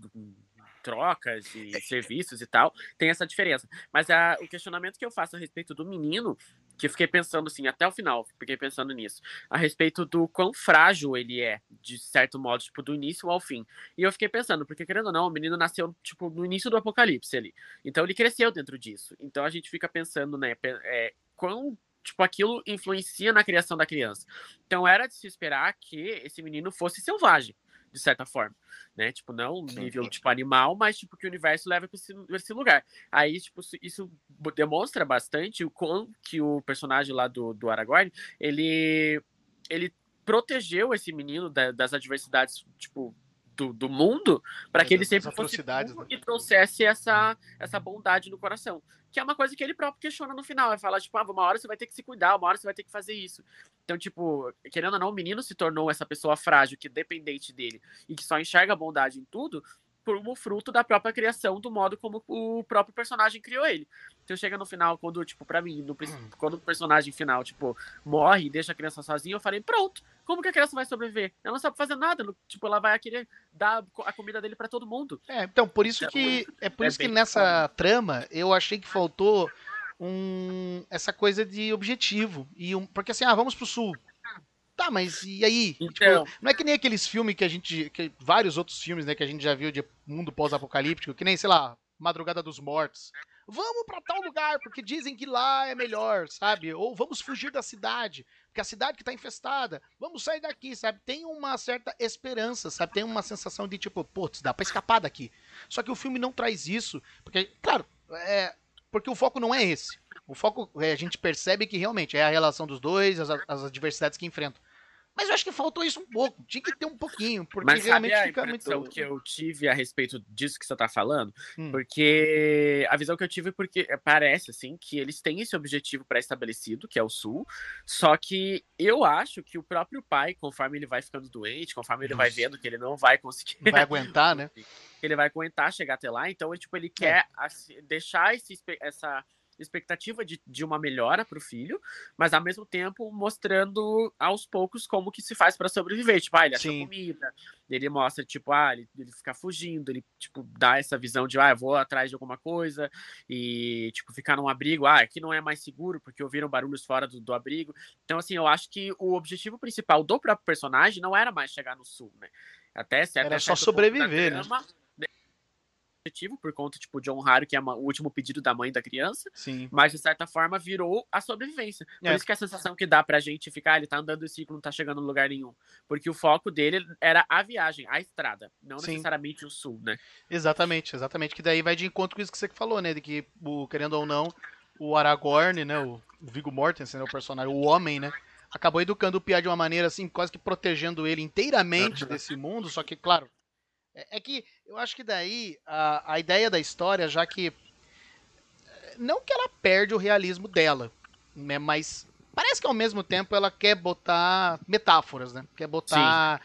trocas e serviços e tal, tem essa diferença. Mas a, o questionamento que eu faço a respeito do menino que eu fiquei pensando assim, até o final, fiquei pensando nisso, a respeito do quão frágil ele é, de certo modo, tipo, do início ao fim. E eu fiquei pensando, porque querendo ou não, o menino nasceu, tipo, no início do apocalipse ali. Então ele cresceu dentro disso. Então a gente fica pensando, né, é, quão tipo, aquilo influencia na criação da criança. Então era de se esperar que esse menino fosse selvagem de certa forma, né? Tipo, não nível, tipo, animal, mas, tipo, que o universo leva para esse, esse, lugar. Aí, tipo, isso demonstra bastante o quão que o personagem lá do, do Aragorn, ele, ele protegeu esse menino da, das adversidades, tipo, do, do mundo para que ele sempre fosse né? e trouxesse essa, essa bondade no coração. Que é uma coisa que ele próprio questiona no final. Vai falar, tipo, ah, uma hora você vai ter que se cuidar, uma hora você vai ter que fazer isso. Então, tipo, querendo ou não, o menino se tornou essa pessoa frágil, que é dependente dele e que só enxerga a bondade em tudo, como fruto da própria criação, do modo como o próprio personagem criou ele. Então chega no final, quando, tipo, pra mim, no, quando o personagem final, tipo, morre e deixa a criança sozinha, eu falei, pronto, como que a criança vai sobreviver? Ela não sabe fazer nada, tipo, ela vai querer dar a comida dele para todo mundo. É, então, por isso então, que, é por é isso que nessa trama, eu achei que faltou um, essa coisa de objetivo. E um, porque assim, ah, vamos pro sul. Tá, mas e aí? Tipo, então... Tipo, não é que nem aqueles filmes que a gente. Que, vários outros filmes, né, que a gente já viu de mundo pós-apocalíptico, que nem, sei lá, Madrugada dos Mortos. Vamos para tal lugar, porque dizem que lá é melhor, sabe? Ou vamos fugir da cidade, porque a cidade que tá infestada. Vamos sair daqui, sabe? Tem uma certa esperança, sabe? Tem uma sensação de tipo, putz, dá pra escapar daqui. Só que o filme não traz isso, porque, claro, é, porque o foco não é esse. O foco, é, a gente percebe que realmente é a relação dos dois, as, as adversidades que enfrentam. Mas eu acho que faltou isso um pouco. Tinha que ter um pouquinho, porque Mas realmente a fica muito. que eu tive a respeito disso que você está falando, hum. porque a visão que eu tive é porque parece assim que eles têm esse objetivo pré-estabelecido, que é o sul. Só que eu acho que o próprio pai, conforme ele vai ficando doente, conforme ele Nossa. vai vendo que ele não vai conseguir, não vai aguentar, né? Ele vai aguentar chegar até lá. Então, ele, tipo, ele é. quer é. deixar esse, essa expectativa de, de uma melhora para o filho, mas ao mesmo tempo mostrando aos poucos como que se faz para sobreviver. Tipo, ah, ele acha Sim. comida, ele mostra, tipo, ah, ele, ele fica fugindo, ele, tipo, dá essa visão de, ah, eu vou atrás de alguma coisa e, tipo, ficar num abrigo, ah, aqui não é mais seguro porque ouviram barulhos fora do, do abrigo. Então, assim, eu acho que o objetivo principal do próprio personagem não era mais chegar no sul, né? Até certo, Era só sobreviver, né? Objetivo, por conta, tipo, de honrar que é o último pedido da mãe da criança. Sim. Mas, de certa forma, virou a sobrevivência. Por é. isso que a sensação que dá pra gente ficar, ele tá andando esse ciclo, não tá chegando em lugar nenhum. Porque o foco dele era a viagem, a estrada, não Sim. necessariamente o sul, né? Exatamente, exatamente. Que daí vai de encontro com isso que você falou, né? De que, o, querendo ou não, o Aragorn, né? O, o Viggo Mortensen, né, o personagem, o homem, né? Acabou educando o Pia de uma maneira assim, quase que protegendo ele inteiramente desse mundo, só que, claro, é, é, que eu acho que daí a, a ideia da história, já que. Eh, não que ela perde o realismo dela, né, mas parece que ao mesmo tempo ela quer botar metáforas, né? Quer botar.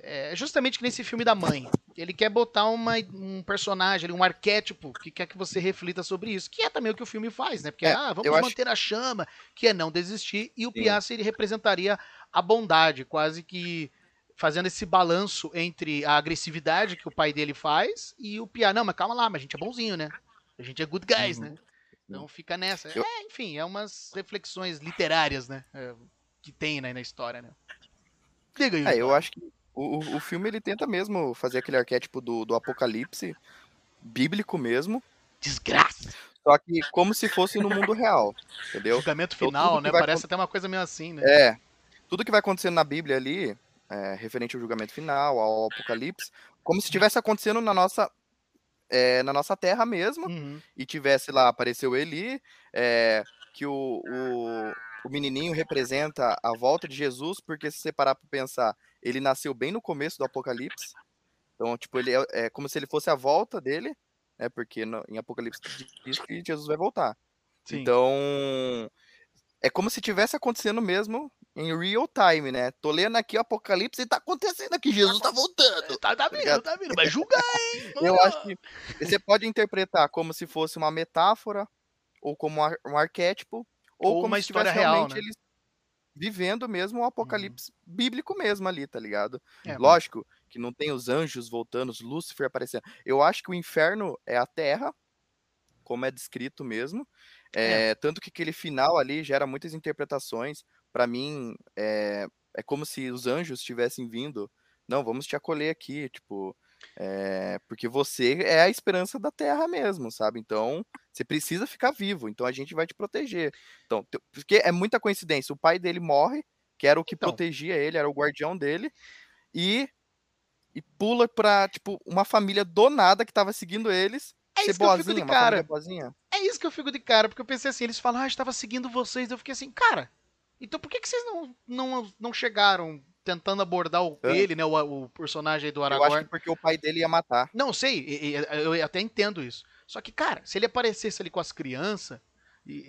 É, justamente que nesse filme da mãe. Ele quer botar uma, um personagem, um arquétipo que quer que você reflita sobre isso. Que é também o que o filme faz, né? Porque, é, ah, vamos manter acho... a chama, que é não desistir. E o Piazza, ele representaria a bondade, quase que fazendo esse balanço entre a agressividade que o pai dele faz e o Pia. Não, mas calma lá, mas a gente é bonzinho, né? A gente é good guys, uhum. né? Então fica nessa. É, enfim, é umas reflexões literárias, né? É, que tem né, na história, né? Diga aí. É, eu acho que o, o filme ele tenta mesmo fazer aquele arquétipo do, do apocalipse bíblico mesmo. Desgraça! Só que como se fosse no mundo real, entendeu? Julgamento então, final, então, né? Parece até uma coisa meio assim, né? É. Tudo que vai acontecendo na Bíblia ali, é, referente ao julgamento final, ao apocalipse, como se estivesse acontecendo na nossa é, na nossa terra mesmo, uhum. e tivesse lá, apareceu Eli, é, que o, o, o, menininho representa a volta de Jesus, porque se você parar para pensar, ele nasceu bem no começo do Apocalipse, então, tipo, ele é, é como se ele fosse a volta dele, né, porque no, em Apocalipse diz que Jesus vai voltar. Sim. Então, é como se tivesse acontecendo mesmo em real time, né? Tô lendo aqui o Apocalipse e tá acontecendo aqui, Jesus tá voltando. Tá, tá vindo, tá vindo, vai julgar, hein? Eu acho que você pode interpretar como se fosse uma metáfora, ou como um arquétipo, ou, ou como uma história real, né? eles vivendo mesmo o apocalipse uhum. bíblico mesmo ali, tá ligado? É, Lógico que não tem os anjos voltando, os Lúcifer aparecendo. Eu acho que o inferno é a terra, como é descrito mesmo. É, é. Tanto que aquele final ali gera muitas interpretações para mim, é, é como se os anjos tivessem vindo. Não, vamos te acolher aqui, tipo, é, porque você é a esperança da Terra mesmo, sabe? Então, você precisa ficar vivo, então a gente vai te proteger. Então, porque é muita coincidência, o pai dele morre, que era o que então. protegia ele, era o guardião dele, e, e pula pra, tipo, uma família do nada que tava seguindo eles, é isso boazinha, que eu fico de cara. É isso que eu fico de cara, porque eu pensei assim, eles falam, ah, estava seguindo vocês, eu fiquei assim, cara, então por que, que vocês não, não, não chegaram tentando abordar o, ele, né? O, o, personagem do Aragorn? Eu acho que porque o pai dele ia matar. Não, sei, eu até entendo isso. Só que, cara, se ele aparecesse ali com as crianças,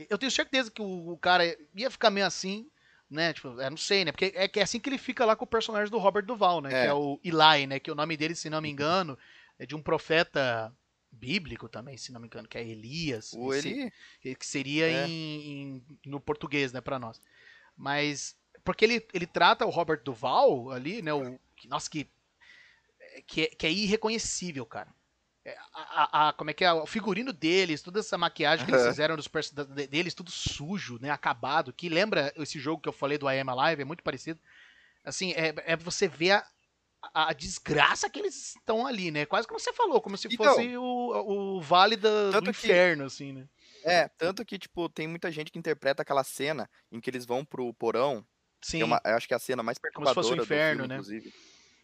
eu tenho certeza que o, o cara ia ficar meio assim, né? Tipo, eu não sei, né? Porque é, é assim que ele fica lá com o personagem do Robert Duval, né? É. Que é o Eli, né? Que o nome dele, se não me engano, é de um profeta bíblico também, se não me engano, que é Elias. O Eli... Que seria é. em, em, no português, né, para nós. Mas porque ele, ele trata o Robert Duval ali, né, o nossa que que é, que é irreconhecível, cara. É, a, a, a, como é que é? O figurino deles, toda essa maquiagem que eles fizeram dos deles, tudo sujo, né? Acabado. Que lembra esse jogo que eu falei do I Am Alive, é muito parecido. Assim, é, é você ver a, a, desgraça que eles estão ali, né? Quase como você falou, como se então, fosse o, o vale do, do inferno, que, assim, né? É, tanto que, tipo, tem muita gente que interpreta aquela cena em que eles vão pro porão. Sim. É uma, eu acho que é a cena mais perturbadora como se fosse o inferno, filme, né? inclusive.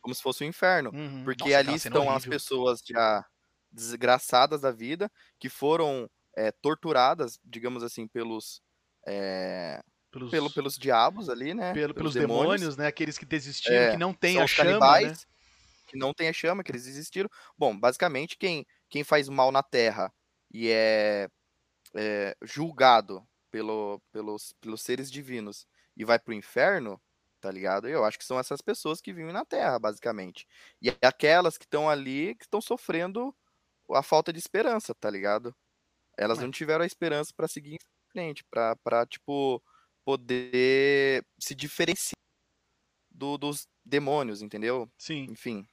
Como se fosse o inferno. Uhum. Porque Nossa, ali estão as pessoas já desgraçadas da vida, que foram é, torturadas, digamos assim, pelos, é, pelos... Pelo, pelos diabos ali, né? Pelo, pelos, pelos demônios, demônios, né? Aqueles que desistiram, é, que não tem a chama, canibais, né? Que não tem a chama, que eles desistiram. Bom, basicamente, quem, quem faz mal na Terra e é, é julgado pelo, pelos, pelos seres divinos e vai pro inferno, tá ligado? Eu acho que são essas pessoas que vivem na Terra, basicamente. E aquelas que estão ali, que estão sofrendo a falta de esperança, tá ligado? Elas não tiveram a esperança para seguir em frente, pra, pra, tipo, poder se diferenciar do, dos demônios, entendeu? Sim. Enfim.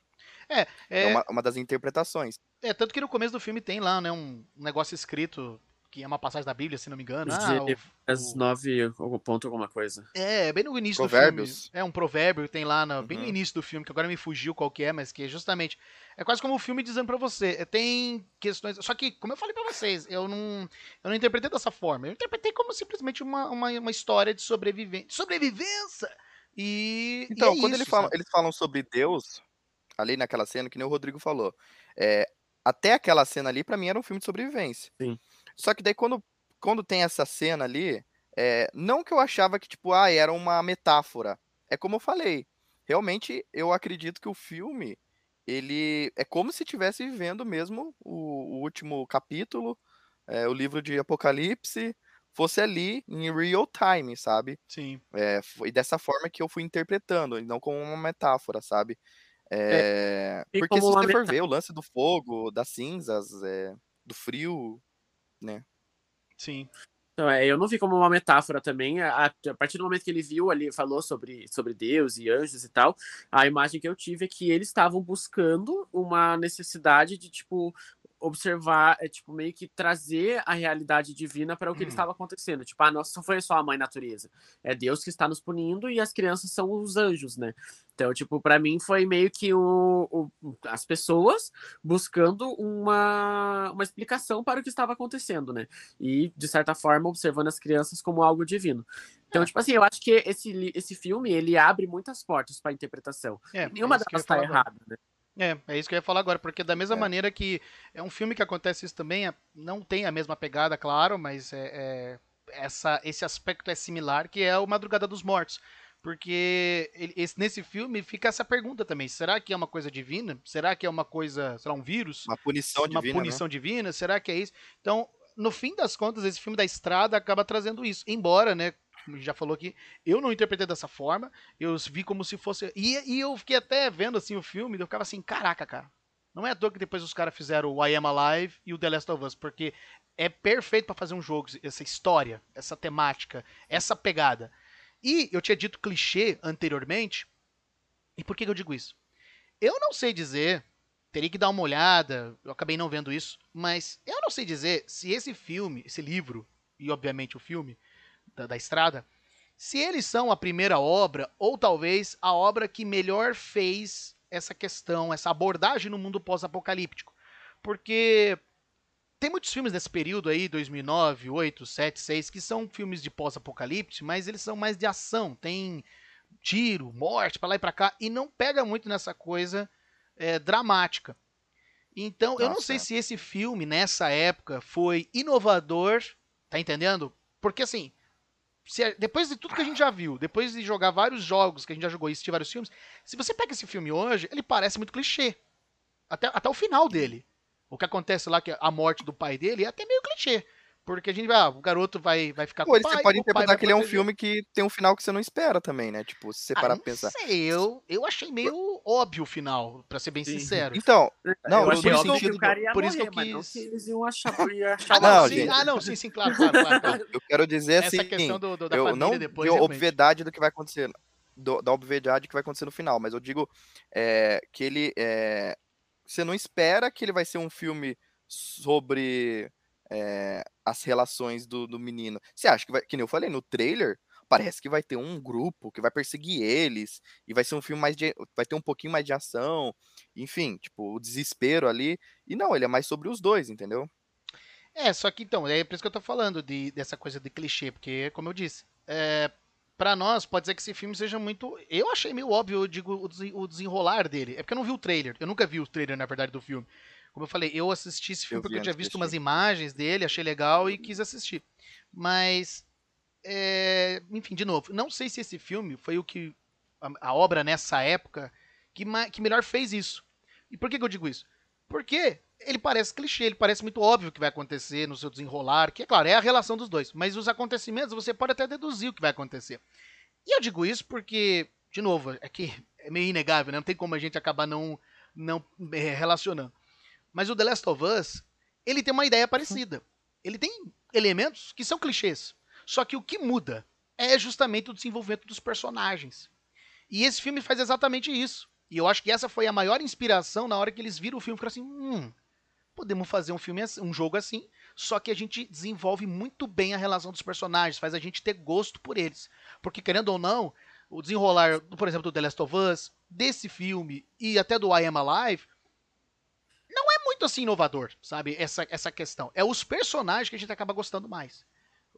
É, é... é uma, uma, das interpretações. É, tanto que no começo do filme tem lá, né, um negócio escrito que é uma passagem da Bíblia, se não me engano. Ah, o, nove ponto alguma coisa. É, bem no início Provérbios. do filme. É um provérbio que tem lá, no, uhum. bem no uhum. início do filme, que agora me fugiu qual que é, mas que é justamente... É quase como o filme dizendo para você, é, tem questões... Só que, como eu falei para vocês, eu não, eu não interpretei dessa forma. Eu interpretei como simplesmente uma, uma, uma história de sobrevivência. Sobrevivência! E. Então, e é quando isso, ele fala, eles falam sobre Deus, ali naquela cena, que nem o Rodrigo falou, é, até aquela cena ali, para mim, era um filme de sobrevivência. Sim. Só que daí, quando quando tem essa cena ali, é, não que eu achava que, tipo, ah, era uma metáfora. É como eu falei. Realmente, eu acredito que o filme, ele é como se estivesse vivendo mesmo o, o último capítulo, é, o livro de Apocalipse, fosse ali em real time, sabe? Sim. É, foi dessa forma que eu fui interpretando, e não como uma metáfora, sabe? É, porque se você for ver o lance do fogo, das cinzas, do frio, né? Sim. Então, é, eu não vi como uma metáfora também. A, a, partir do momento que ele viu ali, falou sobre, sobre Deus e anjos e tal, a imagem que eu tive é que eles estavam buscando uma necessidade de, tipo, observar, é tipo meio que trazer a realidade divina para o que hum. estava acontecendo. Tipo, ah, nossa, não foi só a mãe natureza. É Deus que está nos punindo e as crianças são os anjos, né? Então, tipo, para mim foi meio que o, o, as pessoas buscando uma, uma explicação para o que estava acontecendo, né? E, de certa forma, observando as crianças como algo divino. Então, é. tipo assim, eu acho que esse, esse filme, ele abre muitas portas para interpretação. É, Nenhuma é delas está errada, né? É, é isso que eu ia falar agora, porque da mesma é. maneira que é um filme que acontece isso também, é, não tem a mesma pegada, claro, mas é, é, essa, esse aspecto é similar, que é o Madrugada dos Mortos. Porque ele, esse, nesse filme fica essa pergunta também: será que é uma coisa divina? Será que é uma coisa, sei lá, um vírus? Uma punição uma divina. Uma punição né? divina? Será que é isso? Então, no fim das contas, esse filme da estrada acaba trazendo isso. Embora, né, como a gente já falou aqui, eu não interpretei dessa forma, eu vi como se fosse. E, e eu fiquei até vendo assim o filme, eu ficava assim, caraca, cara. Não é à toa que depois os caras fizeram o I Am Alive e o The Last of Us, porque é perfeito para fazer um jogo, essa história, essa temática, essa pegada. E eu tinha dito clichê anteriormente, e por que, que eu digo isso? Eu não sei dizer, teria que dar uma olhada, eu acabei não vendo isso, mas eu não sei dizer se esse filme, esse livro, e obviamente o filme, da, da estrada, se eles são a primeira obra, ou talvez a obra que melhor fez essa questão, essa abordagem no mundo pós-apocalíptico. Porque tem muitos filmes desse período aí, 2009, 8, 7, 6, que são filmes de pós-apocalipse, mas eles são mais de ação. Tem tiro, morte, para lá e pra cá, e não pega muito nessa coisa é, dramática. Então, Nossa. eu não sei se esse filme, nessa época, foi inovador, tá entendendo? Porque assim, se, depois de tudo que a gente já viu, depois de jogar vários jogos que a gente já jogou e assistir vários filmes, se você pega esse filme hoje, ele parece muito clichê. Até, até o final dele. O que acontece lá, que a morte do pai dele, é até meio clichê. Porque a gente vai, ah, o garoto vai, vai ficar Pô, com o ele- você pai, pode pai interpretar que ele é um filme que tem um final que você não espera também, né? Tipo, se você Ah, parar não pra pensar. sei, eu, eu achei meio óbvio o final, pra ser bem Sim. sincero. Então, não, eu no achei óbvio que sentido o cara ia por isso que eu mas não quis- que eles iam achar, ia achar Ah, não, sim, gente. ah, não, sim, sim, claro, claro, claro. claro. eu quero dizer Essa assim, questão do, do- da eu família não depois, realmente. obviedade do que vai acontecer, do- da obviedade que vai acontecer no final, mas eu digo é, que ele, é, você não espera que ele vai ser um filme sobre é, as relações do, do menino. Você acha que vai, que nem eu falei no trailer, parece que vai ter um grupo que vai perseguir eles e vai ser um filme mais de, vai ter um pouquinho mais de ação, enfim, tipo o desespero ali. E não, ele é mais sobre os dois, entendeu? É, só que então, é por isso que eu tô falando de, dessa coisa de clichê, porque, como eu disse, é, para nós pode ser que esse filme seja muito. Eu achei meio óbvio, eu digo, o, o desenrolar dele. É porque eu não vi o trailer. Eu nunca vi o trailer, na verdade, do filme. Como eu falei, eu assisti esse filme Eu porque eu tinha visto umas imagens dele, achei legal e quis assistir. Mas. é, enfim, de novo, não sei se esse filme foi o que. A, a obra nessa época que, que melhor fez isso. E por que, que eu digo isso? Porque ele parece clichê, ele parece muito óbvio o que vai acontecer no seu desenrolar, que é claro, é a relação dos dois, mas os acontecimentos você pode até deduzir o que vai acontecer. E eu digo isso porque, de novo, é que é meio inegável, né? Não tem como a gente acabar não, não é, relacionando. Mas o The Last of Us, ele tem uma ideia parecida. Ele tem elementos que são clichês. Só que o que muda é justamente o desenvolvimento dos personagens. E esse filme faz exatamente isso. E eu acho que essa foi a maior inspiração na hora que eles viram o filme. Ficaram assim, hum, podemos fazer um filme assim, um jogo assim, só que a gente desenvolve muito bem a relação dos personagens, faz a gente ter gosto por eles. Porque, querendo ou não, o desenrolar, por exemplo, do The Last of Us, desse filme e até do I Am Alive, não é muito assim inovador, sabe? Essa, essa questão. É os personagens que a gente acaba gostando mais.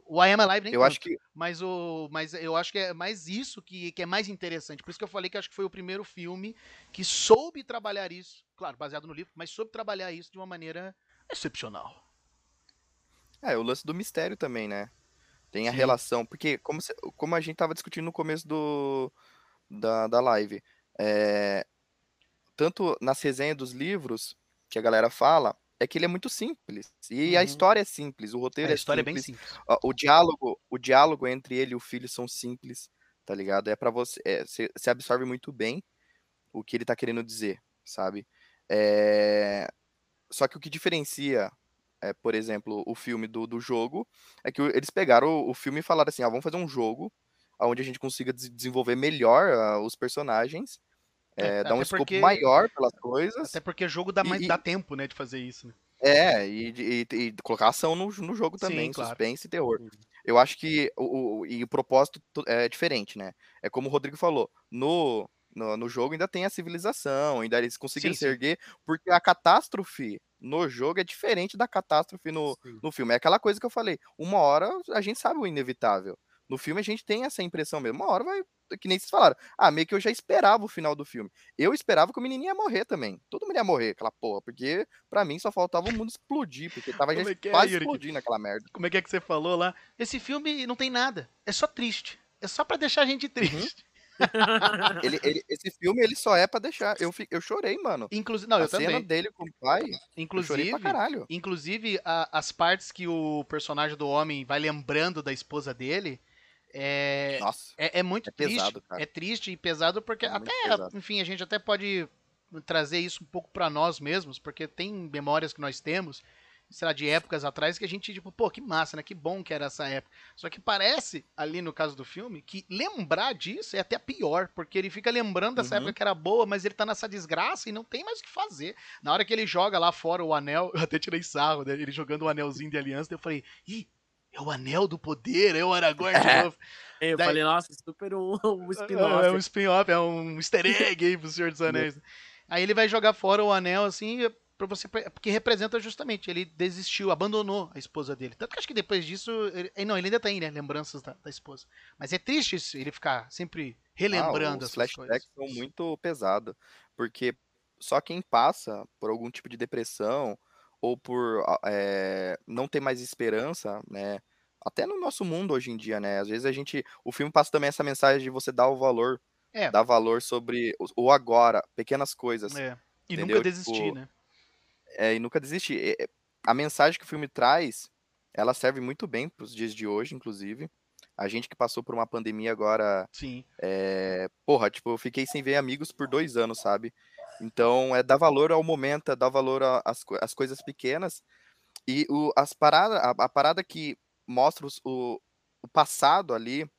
O I Am Alive nem Eu tanto. acho que Mas, o, mas eu acho que é mais isso que, que é mais interessante. Por isso que eu falei que acho que foi o primeiro filme que soube trabalhar isso. Claro, baseado no livro, mas soube trabalhar isso de uma maneira excepcional. É, o lance do mistério também, né? Tem a Sim. relação, porque como, se- como a gente tava discutindo no começo do, da, da live, é, tanto nas resenhas dos livros que a galera fala, é que ele é muito simples. E a Uhum. história é simples, o roteiro a é história é bem simples, simples. o diálogo, o diálogo entre ele e o filho são simples, tá ligado? É para você, é, você, você absorve muito bem o que ele tá querendo dizer, sabe? É, Só que o que diferencia, é, por exemplo, o filme do, do jogo, é que eles pegaram o, o filme e falaram assim, ah, vamos fazer um jogo onde a gente consiga des- desenvolver melhor ah, os personagens, É, dar um escopo porque- maior pelas coisas, Até porque jogo dá, mais, e- dá tempo, né, de fazer isso. Né? é, e, e- e colocar ação no, no jogo Sim, também, claro. suspense e terror. Eu acho que o, o- e o propósito to- é diferente, né? É como o Rodrigo falou, no, no, no jogo ainda tem a civilização, ainda eles conseguiram Sim, se sim. erguer, porque a catástrofe no jogo é diferente da catástrofe no, Sim. no filme. É aquela coisa que eu falei, uma hora a gente sabe o inevitável. No filme a gente tem essa impressão mesmo. Uma hora vai, que nem vocês falaram. Ah, meio que eu já esperava o final do filme. Eu esperava que o menininho ia morrer também. Todo mundo ia morrer, aquela porra. Porque pra mim só faltava o mundo explodir, porque tava já Como é é, quase Yuri? explodindo aquela merda. Como é que é que você falou lá? Esse filme não tem nada. É só triste. É só pra deixar a gente triste. Ele, ele- esse filme, ele só é pra deixar. Eu, eu chorei, mano. Inclusive, não, a eu cena também. dele com o pai, eu Inclusive, pra caralho. inclusive a- as partes que o personagem do homem vai lembrando da esposa dele é, Nossa, é, é muito é triste. pesado, cara. É triste e pesado porque É até, pesado. enfim, a gente até pode trazer isso um pouco pra nós mesmos, porque tem memórias que nós temos, sei lá, de épocas atrás que a gente, tipo, pô, que massa, né? Que bom que era essa época. Só que parece, ali no caso do filme, que lembrar disso é até pior, porque ele fica lembrando dessa Uhum. época que era boa, mas ele tá nessa desgraça e não tem mais o que fazer. Na hora que ele joga lá fora o anel, eu até tirei sarro, né? Ele jogando o anelzinho de aliança, eu falei, ih, é o anel do poder, é o Aragorn de É. novo. Eu Daí- falei, nossa, super um, um spin-off. é um spin-off, é um easter egg aí pro Senhor dos Anéis. Aí ele vai jogar fora o anel assim, para você porque representa justamente, ele desistiu, abandonou a esposa dele. Tanto que acho que depois disso, ele, eh, não, ele ainda tem, né, lembranças da, da esposa. Mas é triste isso, ele ficar sempre relembrando ah, os essas flashbacks coisas. são muito pesados. Porque só quem passa por algum tipo de depressão ou por eh, não ter mais esperança, né? Até no nosso mundo hoje em dia, né? Às vezes a gente. O filme passa também essa mensagem de você dar o valor. É. Dar valor sobre o, agora, pequenas coisas. É. E Entendeu? nunca desistir, Tipo, né? é, e nunca desistir. É, é, a mensagem que o filme traz ela serve muito bem para os dias de hoje, inclusive. A gente que passou por uma pandemia agora. Sim. É, porra, tipo, eu fiquei sem ver amigos por dois anos, sabe? Então, é dar valor ao momento, é dar valor às, às coisas pequenas. E o, as parada, a, a parada que mostra os, o, o passado ali,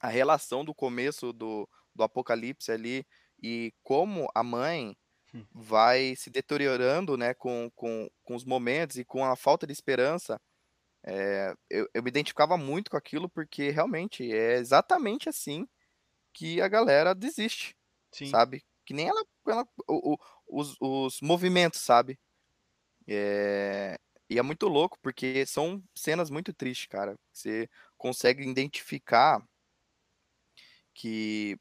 a relação do começo do, do apocalipse ali, e como a mãe hum. vai se deteriorando né, com, com, com os momentos e com a falta de esperança é, eu, eu me identificava muito com aquilo porque realmente é exatamente assim que a galera desiste, Sim. sabe? Que nem ela, ela o, o, os, os movimentos, sabe? É, e é muito louco porque são cenas muito tristes, cara. Você consegue identificar que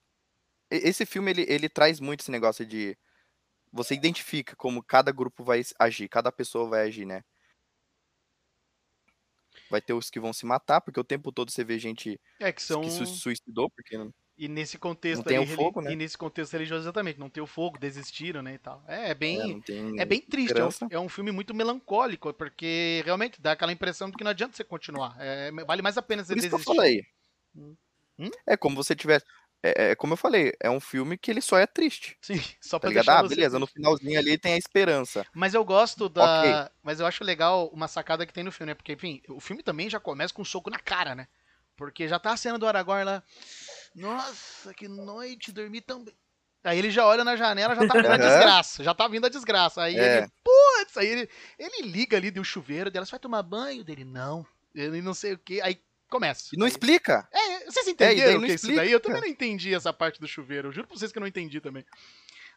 esse filme ele, ele traz muito esse negócio de você identifica como cada grupo vai agir, cada pessoa vai agir, né? vai ter os que vão se matar, porque o tempo todo você vê gente é, que, são... que se suicidou, porque não... E nesse contexto não tem ali, o fogo, né? E nesse contexto religioso, exatamente, não tem o fogo, desistiram, né, e tal. É, é bem, é, é bem triste, é um, é um, filme muito melancólico, porque realmente dá aquela impressão de que não adianta você continuar. É, vale mais a pena você Por desistir. Que eu falei. Hum? hum? É como você tivesse é, é, como eu falei, é um filme que ele só é triste. Sim, só pra tá deixar Ah, beleza, no finalzinho ali tem a esperança. Mas eu gosto da. Okay. Mas eu acho legal uma sacada que tem no filme, né? Porque, enfim, o filme também já começa com um soco na cara, né? Porque já tá a cena do Aragorn lá. Nossa, que noite, dormi tão bem. Aí ele já olha na janela, já tá vindo a desgraça. Já tá vindo a desgraça. Aí é. ele, putz, aí ele, ele liga ali, deu chuveiro dela, você vai tomar banho? Dele, não. Ele não sei o que. Aí começa. E não aí, explica. É, vocês entenderam é, o que é isso daí? Eu também não entendi essa parte do chuveiro. Eu juro pra vocês que eu não entendi também.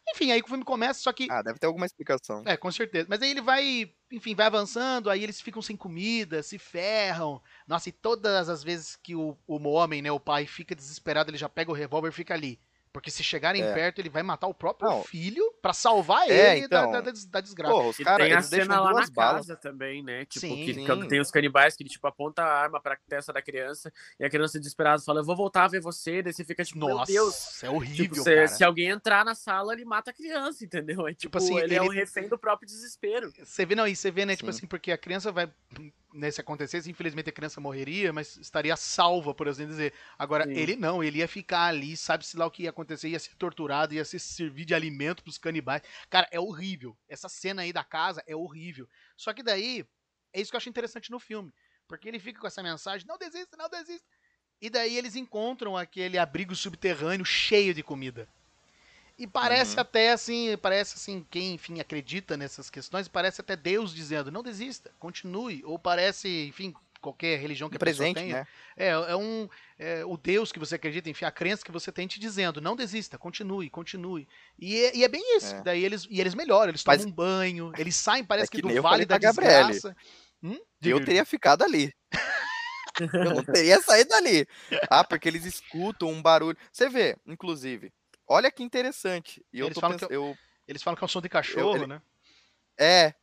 Enfim, aí o filme começa, só que. Ah, deve ter alguma explicação. É, com certeza. Mas aí ele vai, enfim, vai avançando, aí eles ficam sem comida, se ferram. Nossa, e todas as vezes que o, o homem, né, o pai, fica desesperado, ele já pega o revólver e fica ali. Porque se chegarem é. perto, ele vai matar o próprio não. filho para salvar é, ele então, da, da, da, desgraça. Pô, os cara, tem a cena lá na balas. casa também, né? Tipo, sim, que, sim. tem os canibais que tipo, aponta a arma pra testa da criança e a criança desesperada fala, eu vou voltar a ver você, daí você fica tipo, Nossa, meu Deus. é horrível, tipo, se, se, alguém entrar na sala, ele mata a criança, entendeu? É, tipo, tipo assim, ele, ele é um refém do próprio desespero. Você vê, não, e você vê, né, tipo sim. tipo assim, porque a criança vai né, se acontecesse, infelizmente a criança morreria, mas estaria salva, por assim dizer. Agora, Sim. ele não, ele ia ficar ali, sabe-se lá o que ia acontecer, ia ser torturado, ia se servir de alimento pros canibais. Cara, é horrível. Essa cena aí da casa é horrível. Só que daí, é isso que eu acho interessante no filme. Porque ele fica com essa mensagem, não desista, não desista. E daí eles encontram aquele abrigo subterrâneo cheio de comida. E parece uhum. até assim, parece assim, quem, enfim, acredita nessas questões, parece até Deus dizendo, não desista, continue. Ou parece, enfim, qualquer religião que a presente, pessoa tenha. Né? É, é um. É, o Deus que você acredita, enfim, a crença que você tem te dizendo, não desista, continue, continue. E, é, e é bem isso. É. Daí eles, e eles melhoram, eles tomam Mas... um banho, eles saem, parece é que, que do vale da desgraça. Hum? Eu teria ficado ali. eu não teria saído dali. Ah, porque eles escutam um barulho. Você vê, inclusive, Olha que interessante. E eles, falam pens... que, eu... eles falam que é um som de cachorro, eu, né? É.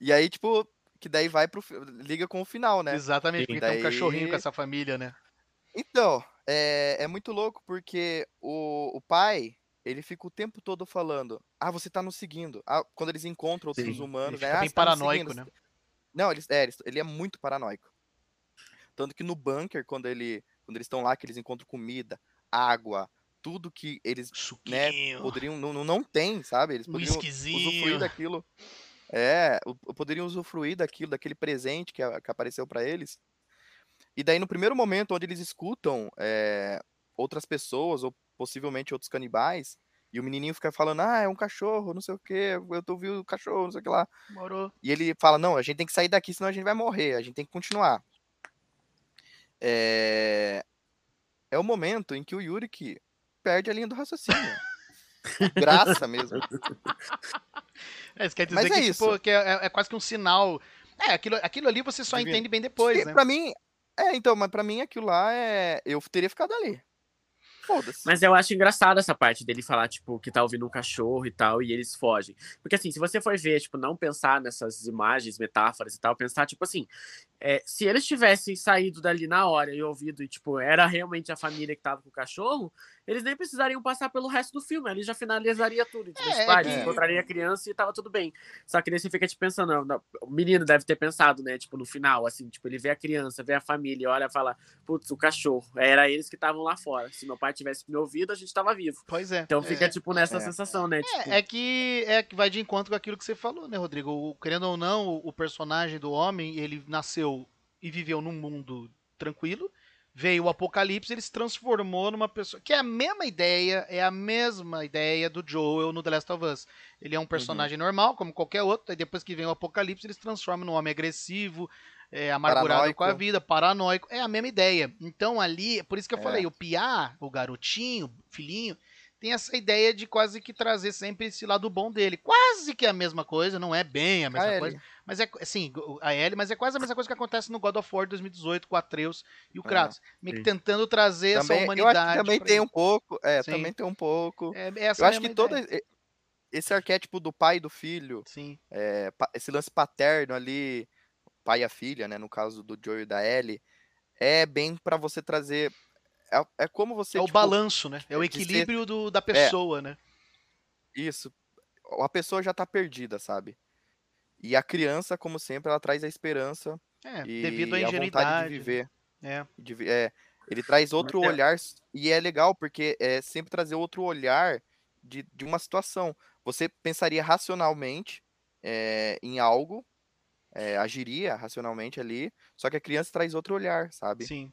E aí, tipo, que daí vai pro. Liga com o final, né? Exatamente, porque daí... tem um cachorrinho com essa família, né? Então, é, é muito louco porque o, o pai, ele fica o tempo todo falando: Ah, você tá nos seguindo. Ah, quando eles encontram outros Sim, humanos, ele né? Ah, bem tá paranoico, né? Não, ele, é, ele é muito paranoico. Tanto que no bunker, quando, ele, quando eles estão lá, que eles encontram comida, água, tudo que eles né, poderiam. Não, não tem, sabe? Eles poderiam usufruir daquilo. É, poderiam usufruir daquilo, daquele presente que, que apareceu para eles. E daí, no primeiro momento, onde eles escutam é, outras pessoas, ou possivelmente outros canibais, e o menininho fica falando, ah, é um cachorro, não sei o que, eu tô ouvindo o cachorro, não sei o que lá. Morou. E ele fala, não, a gente tem que sair daqui, senão a gente vai morrer, a gente tem que continuar. É, é o momento em que o Yurik perde a linha do raciocínio. Graça mesmo. É, isso quer dizer Mas é que, isso. Tipo, que é, é, quase que um sinal. É, aquilo, aquilo ali você só Divino. entende bem depois, né? Pra mim, é, então, mas pra mim aquilo lá é. Eu teria ficado ali. Foda-se. Mas eu acho engraçado essa parte dele falar, tipo, que tá ouvindo um cachorro e tal, e eles fogem. Porque, assim, se você for ver, tipo, não pensar nessas imagens, metáforas e tal, pensar, tipo assim, é, se eles tivessem saído dali na hora e ouvido, e, tipo, era realmente a família que tava com o cachorro, eles nem precisariam passar pelo resto do filme, ele já finalizaria tudo. Então, é, tipo, ah, é. encontraria a criança e tava tudo bem. Só que você fica te tipo, pensando, não, o menino deve ter pensado, né? Tipo, no final, assim, tipo, ele vê a criança, vê a família, olha e fala, putz, o cachorro. Era eles que estavam lá fora. Se meu pai tivesse me ouvido, a gente tava vivo. Pois é. Então fica, é, tipo, nessa é. sensação, né? Tipo... É, que é que vai de encontro com aquilo que você falou, né, Rodrigo? O, querendo ou não, o, o personagem do homem, ele nasceu e viveu num mundo tranquilo veio o Apocalipse, ele se transformou numa pessoa. Que é a mesma ideia, é a mesma ideia do Joel no The Last of Us. Ele é um personagem uhum. normal, como qualquer outro, e depois que vem o Apocalipse, ele se transforma num homem agressivo, é, amargurado paranoico. com a vida, paranoico. É a mesma ideia. Então ali, por isso que eu é. falei, o Piá, o garotinho, filhinho, tem essa ideia de quase que trazer sempre esse lado bom dele. Quase que é a mesma coisa, não é bem a mesma a coisa. Mas é assim, a Ellie, mas é quase a mesma coisa que acontece no God of War 2018 com Atreus e o é, Kratos. É, meio que tentando trazer também, essa humanidade. Também tem um pouco. É, sim. também tem um pouco. É, eu acho que todo esse arquétipo do pai e do filho, sim. É, esse lance paterno ali, pai e a filha, né, no caso do Joe e da Ellie, é bem para você trazer é, é como você. É tipo, o balanço, né? É o equilíbrio ser... do, da é. pessoa, é, né? Isso. A pessoa já tá perdida, sabe? E a criança, como sempre, ela traz a esperança. É, e devido à ingenuidade. A vontade de viver. É. De, é. Ele traz outro é. olhar. E é legal, porque é sempre trazer outro olhar de, de uma situação. Você pensaria racionalmente é, em algo, é, agiria racionalmente ali, só que a criança traz outro olhar, sabe? Sim.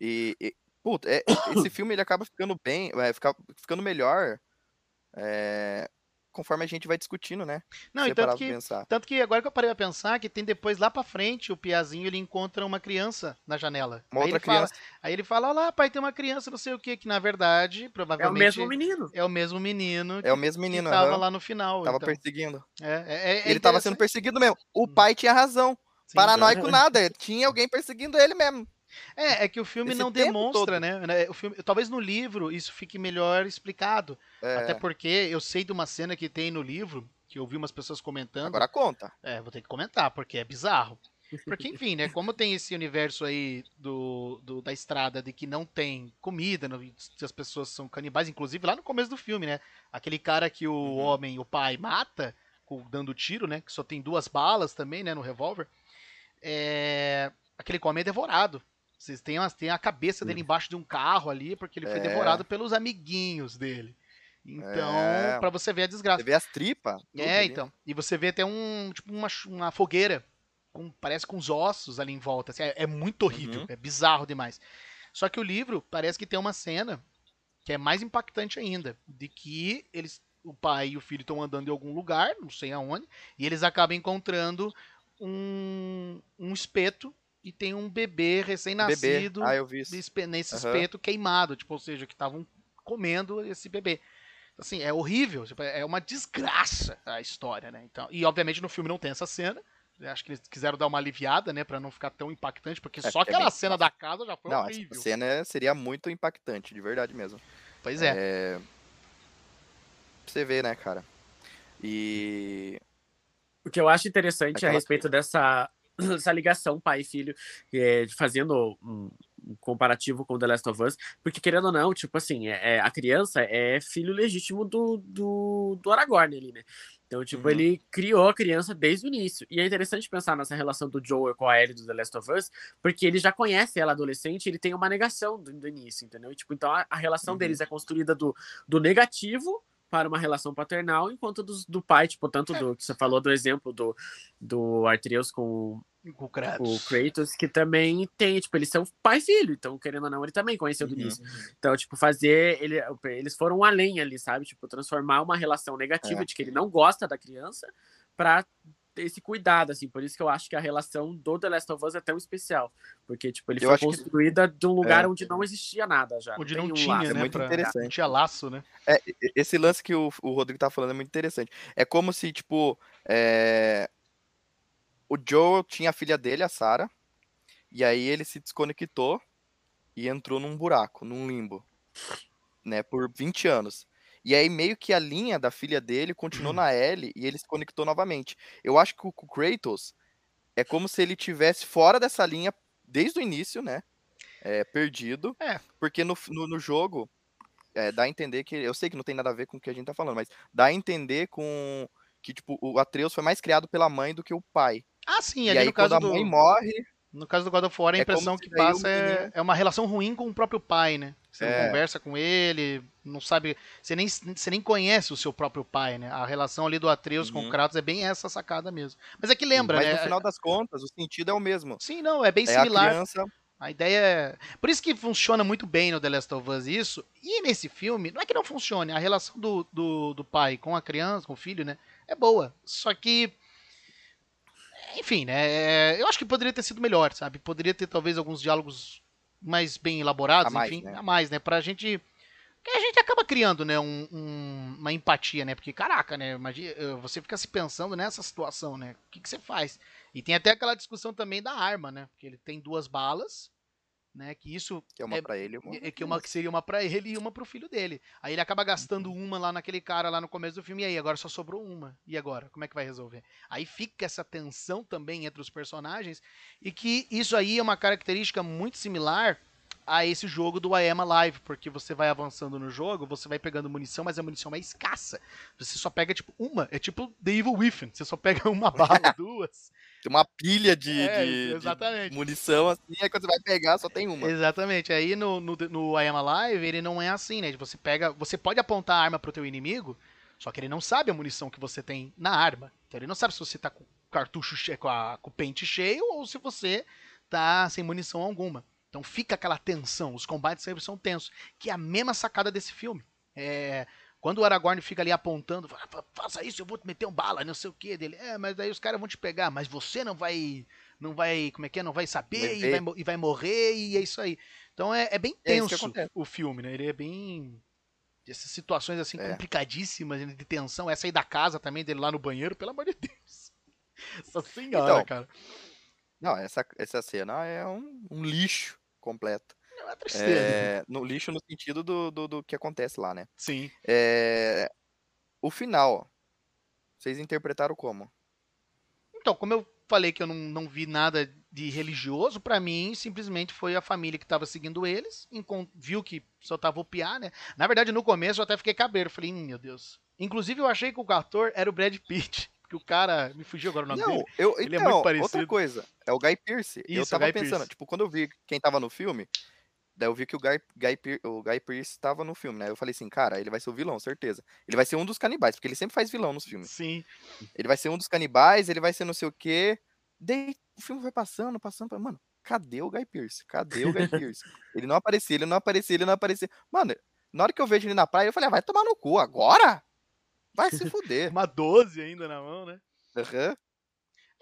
E, e puta, é, esse filme ele acaba ficando bem, é, fica, ficando melhor é, conforme a gente vai discutindo, né? Não, e tanto que, tanto que agora que eu parei a pensar, que tem depois lá pra frente, o Piazinho ele encontra uma criança na janela. Uma aí outra ele criança. Fala, aí ele fala, olha lá, pai, tem uma criança, não sei o que, que na verdade, provavelmente... É o mesmo menino. É o mesmo menino. É o mesmo menino, que tava uhum. lá no final. Tava então. perseguindo. É, é, é ele tava sendo perseguido mesmo. O hum. pai tinha razão. Sim, Paranoico nada, tinha alguém perseguindo ele mesmo. É, é que o filme Esse não demonstra, né, né? O filme, talvez no livro isso fique melhor explicado. É. Até porque eu sei de uma cena que tem no livro, que eu vi umas pessoas comentando. Agora conta. É, vou ter que comentar, porque é bizarro. Porque, enfim, né? Como tem esse universo aí do, do da estrada de que não tem comida, não, as pessoas são canibais, inclusive lá no começo do filme, né? Aquele cara que o uhum. homem, o pai, mata, dando tiro, né? Que só tem duas balas também, né? No revólver. É... Aquele homem é devorado. Vocês têm, uma, tem a cabeça dele embaixo de um carro ali, porque ele foi é. devorado pelos amiguinhos dele. Então, é. para você ver a desgraça. Você vê as tripas. É, ali. então. E você vê até um, tipo, uma, uma fogueira. Com, parece com os ossos ali em volta. Assim, é, é, muito horrível. Uhum. É bizarro demais. Só que o livro parece que tem uma cena que é mais impactante ainda. De que eles, o pai e o filho estão andando em algum lugar, não sei aonde, e eles acabam encontrando um, um espeto e tem um bebê recém-nascido ah, nesse espeto queimado, tipo, ou seja, que estavam comendo esse bebê. Assim, é horrível, tipo, é uma desgraça a história, né? Então, e obviamente no filme não tem essa cena. Acho que eles quiseram dar uma aliviada, né, para não ficar tão impactante, porque é, só aquela é bem... cena da casa já foi não, horrível. Essa cena seria muito impactante, de verdade mesmo. Pois é. é... Você vê, né, cara? E o que eu acho interessante Aquela a respeito dessa essa ligação pai e filho, é, fazendo um, um, comparativo com The Last of Us, porque querendo ou não, tipo assim, é, é, a criança é filho legítimo do, do, do Aragorn ali, né? Então, tipo, uhum. ele criou a criança desde o início. E é interessante pensar nessa relação do Joel com a Ellie do The Last of Us, porque ele já conhece ela adolescente, ele tem uma negação do, do início, entendeu? E, tipo, então a, a relação uhum. deles é construída do, do negativo para uma relação paternal, enquanto do, do pai, tipo, tanto é. do que você falou do exemplo do, do Artreus com, com o Kratos. o Kratos, que também tem, tipo, eles são pai e filho, então, querendo ou não, ele também conheceu do uhum. início. Então, tipo, fazer, ele, eles foram além ali, sabe? Tipo, transformar uma relação negativa é. de que ele não gosta da criança para esse cuidado, assim, por isso que eu acho que a relação do The Last of Us é tão especial, porque, tipo, ele eu foi construída que... de um lugar é. onde não existia nada já. Onde não, não tinha, um né? É muito pra... interessante. Não tinha laço, né? É, esse lance que o, o Rodrigo tá falando é muito interessante. É como se, tipo, é... o Joel tinha a filha dele, a Sarah, e aí ele se desconectou e entrou num buraco, num limbo, né, por 20 anos. E aí meio que a linha da filha dele continuou na L e ele se conectou novamente. Eu acho que o Kratos é como se ele tivesse fora dessa linha desde o início, né? É, perdido. É. Porque no, no, no, jogo é, dá a entender que. Eu sei que não tem nada a ver com o que a gente tá falando, mas dá a entender com que, tipo, o Atreus foi mais criado pela mãe do que o pai. Ah, sim, e ali aí, no caso quando a do. mãe morre. No caso do God of War, a É impressão que passa é, é uma relação ruim com o próprio pai, né? Você não É. conversa com ele, não sabe. Você nem, você nem conhece o seu próprio pai, né? A relação ali do Atreus com o Uhum. Kratos é bem essa sacada mesmo. Mas é que lembra, mas né? no final das contas, o sentido é o mesmo. Sim, não, é bem É a similar. criança. A ideia é. Por isso que funciona muito bem no The Last of Us isso. E nesse filme, não é que não funcione, a relação do, do, do pai com a criança, com o filho, né? É boa. Só que. Enfim, né? Eu acho que poderia ter sido melhor, sabe? Poderia ter talvez alguns diálogos mais bem elaborados, A mais, enfim, né? a mais, né? Pra gente. Que a gente acaba criando, né? Um, um- uma empatia, né? Porque, caraca, né? Imagina, eh, você fica se pensando nessa situação, né? O que, que você faz? E tem até aquela discussão também da arma, né? Porque ele tem duas balas, né? Que isso Que é uma É- pra ele. Uma... é que uma que seria uma pra ele e uma pro filho dele. Aí ele acaba gastando uma lá naquele cara lá no começo do filme. E aí, agora só sobrou uma. E agora? Como é que vai resolver? Aí fica essa tensão também entre os personagens. E que isso aí é uma característica muito similar a esse jogo do I Am Alive, porque você vai avançando no jogo, você vai pegando munição, mas a munição é escassa. Você só pega, tipo, uma. É tipo The Evil Within. Você só pega uma bala, duas. Tem uma pilha de, É, de- de munição assim, aí quando você vai pegar, só tem uma. Exatamente. Aí no, no, no I Am Alive, ele não é assim, né? Você pega. Você pode apontar a arma pro teu inimigo, só que ele não sabe a munição que você tem na arma. Então ele não sabe se você tá com o cartucho cheio, com, a- com o pente cheio ou se você tá sem munição alguma. Então fica aquela tensão, os combates sempre são tensos, que é a mesma sacada desse filme. É, quando o Aragorn fica ali apontando, fala, "Fa- faça isso, eu vou te meter um bala, não sei o que dele. É, mas daí os caras vão te pegar, mas você não vai, não vai, como é que é, não vai saber e vai, e vai morrer e é isso aí. Então é, é bem É tenso acontece. o filme, né? Ele é bem essas situações assim É. complicadíssimas né, de tensão. Essa aí da casa também dele lá no banheiro, pelo amor de Deus. Nossa senhora, Então, cara. Não, essa, essa cena é um, um lixo completo. É uma tristeza. É, no lixo no sentido do, do, do que acontece lá, né? Sim. É, o final, vocês interpretaram como? Então, como eu falei que eu não, não vi nada de religioso, pra mim simplesmente foi a família que tava seguindo eles, viu que só tava o piá, né? Na verdade, no começo eu até fiquei cabreiro, falei, hum, meu Deus. Inclusive eu achei que o ator era o Brad Pitt, porque o cara, me fugiu agora o nome Não, dele. eu, Ele é então, muito parecido. outra coisa, é o Guy Pearce. eu Isso, o tava Guy pensando, Pearce. tipo, quando eu vi quem tava no filme, daí eu vi que o Guy, Guy, o Guy Pearce tava no filme, né? Eu falei assim, cara, ele vai ser o vilão, certeza. Ele vai ser um dos canibais, porque ele sempre faz vilão nos filmes. Sim. Ele vai ser um dos canibais, ele vai ser não sei o quê. Daí o filme vai passando, passando, mano, cadê o Guy Pearce? Cadê o Guy Pearce? ele não aparecia, ele não aparecia, ele não aparecia. Mano, na hora que eu vejo ele na praia, eu falei, ah, vai tomar no cu, agora? Vai se fuder. Uma 12 ainda na mão, né? Aham.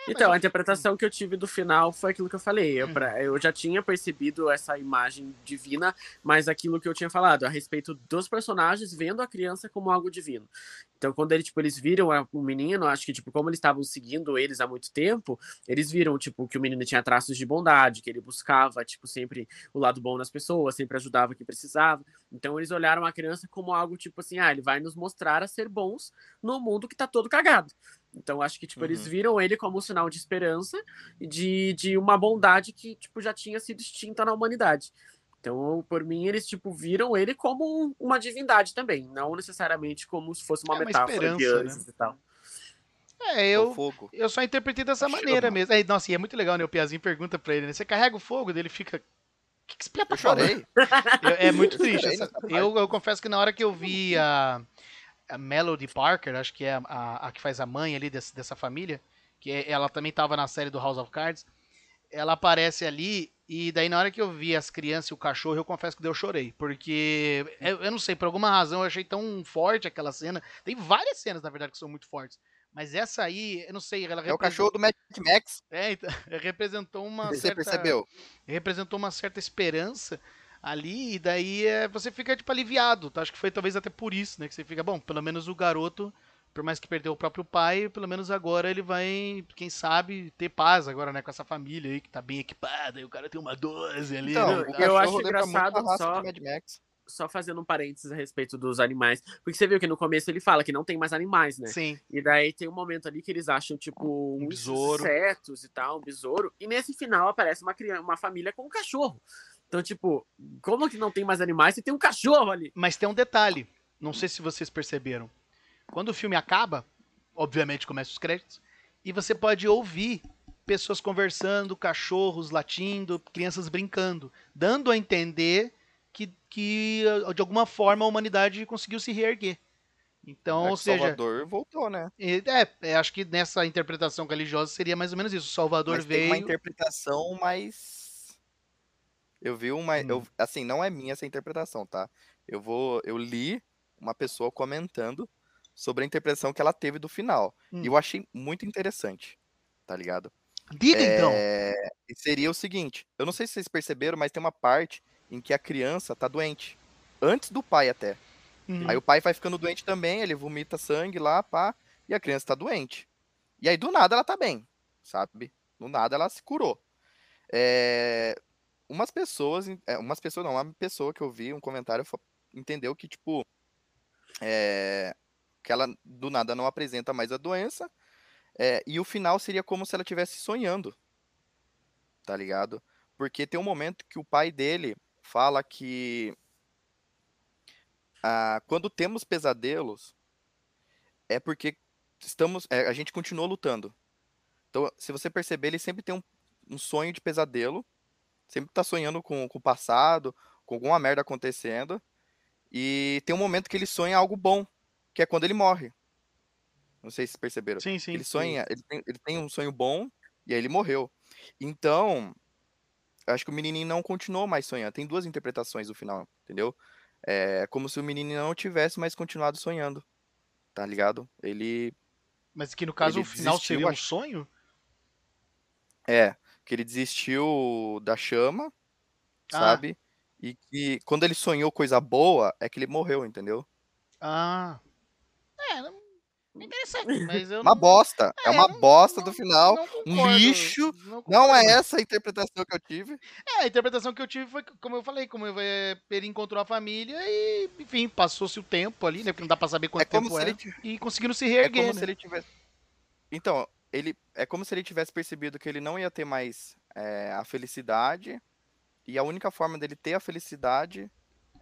Então, mas a interpretação que eu tive do final foi aquilo que eu falei. Eu, pra- eu já tinha percebido essa imagem divina, mas aquilo que eu tinha falado a respeito dos personagens vendo a criança como algo divino. Então, quando ele, tipo, eles viram o menino, acho que, tipo, como eles estavam seguindo eles há muito tempo, eles viram, tipo, que o menino tinha traços de bondade, que ele buscava, tipo, sempre o lado bom nas pessoas, sempre ajudava quem precisava. Então, eles olharam a criança como algo, tipo assim, ah, ele vai nos mostrar a ser bons no mundo que tá todo cagado. Então, acho que, tipo, eles Uhum. viram ele como um sinal de esperança e de, de uma bondade que, tipo, já tinha sido extinta na humanidade. Então, por mim, eles, tipo, viram ele como um- uma divindade também, não necessariamente como se fosse uma É uma metáfora de esperança, anjos e tal. É, eu, fogo. eu só interpretei dessa maneira mesmo. Aí, nossa, e é muito legal, né? O Piazinho pergunta pra ele, né? Você carrega o fogo, dele fica. O que, que esse Pia tá Eu falando? chorei. É, é muito triste. chorei essa- eu, eu confesso que na hora que eu vi a, a Melody Parker, acho que é a, a, que faz a mãe ali desse- dessa família, que é- ela também tava na série do House of Cards, ela aparece ali e daí na hora que eu vi as crianças e o cachorro, eu confesso que daí eu chorei, porque eu, eu não sei, por alguma razão eu achei tão forte aquela cena. Tem várias cenas, na verdade, que são muito fortes. Mas essa aí, eu não sei, ela É o cachorro do Mad Max. É, então, representou uma Você certa percebeu? representou uma certa esperança ali, e daí é, você fica, tipo, aliviado, tá? Acho que foi talvez até por isso, né? Que você fica, bom, pelo menos o garoto, por mais que perdeu o próprio pai, pelo menos agora ele vai, quem sabe, ter paz agora, né? Com essa família aí, que tá bem equipada, e o cara tem uma 12 ali, Então, né? eu acho engraçado só-. Só fazendo um parênteses a respeito dos animais, porque você viu que no começo ele fala que não tem mais animais, né? Sim, E daí tem um momento ali que eles acham, tipo, Um uns besouro. insetos e tal, um besouro. E nesse final aparece uma criança, uma família com um cachorro. Então, tipo, como que não tem mais animais se tem um cachorro ali? Mas tem um detalhe, não sei se vocês perceberam. Quando o filme acaba, obviamente começa os créditos, e você pode ouvir pessoas conversando, cachorros latindo, crianças brincando, dando a entender que, que de alguma forma a humanidade conseguiu se reerguer. Então, É ou seja, Salvador voltou, né? é, é, acho que nessa interpretação religiosa seria mais ou menos isso. O Salvador Mas tem uma veio. interpretação mais. Eu vi uma. Hum. Eu, assim, não é minha essa interpretação, tá? Eu vou. Eu li uma pessoa comentando sobre a interpretação que ela teve do final. Hum. E eu achei muito interessante. Tá ligado? Diga então. É, E seria o seguinte: eu não sei se vocês perceberam, mas tem uma parte em que a criança tá doente. Antes do pai até. Uhum. Aí o pai vai ficando doente também, ele vomita sangue lá, pá, e a criança tá doente. E aí do nada ela tá bem, sabe? Do nada ela se curou. É, Umas pessoas, é, umas pessoas não, uma pessoa que eu vi, um comentário, entendeu que, tipo, é, que ela do nada não apresenta mais a doença, é, e o final seria como se ela estivesse sonhando, tá ligado? Porque tem um momento que o pai dele fala que ah, quando temos pesadelos, é porque estamos, é, a gente continua lutando. Então, se você perceber, ele sempre tem um, um sonho de pesadelo, sempre tá sonhando com, com o passado, com alguma merda acontecendo, e tem um momento que ele sonha algo bom, que é quando ele morre. Não sei se vocês perceberam. Sim, sim. Ele sonha, ele tem, ele tem um sonho bom e aí ele morreu. Então, acho que o menininho não continuou mais sonhando. Tem duas interpretações do final, entendeu? É como se o menino não tivesse mais continuado sonhando. Tá ligado? Ele Mas que no caso o final desistiu, seria um acho. sonho? é que ele desistiu da chama, Ah. sabe? E que quando ele sonhou coisa boa, é que ele morreu, entendeu? Ah. É, não... interessante, mas eu Uma não... bosta. É, É, uma não- bosta do final. não um concordo, lixo. Não, é essa a interpretação que eu tive. É, a interpretação que eu tive foi, como eu falei, como é, ele encontrou a família e, enfim, passou-se o tempo ali, né? Porque não dá pra saber quanto É como tempo se é. ele E conseguindo se É reerguer, como né? se ele tivesse. Então, ele é como se ele tivesse percebido que ele não ia ter mais é, a felicidade. E a única forma dele ter a felicidade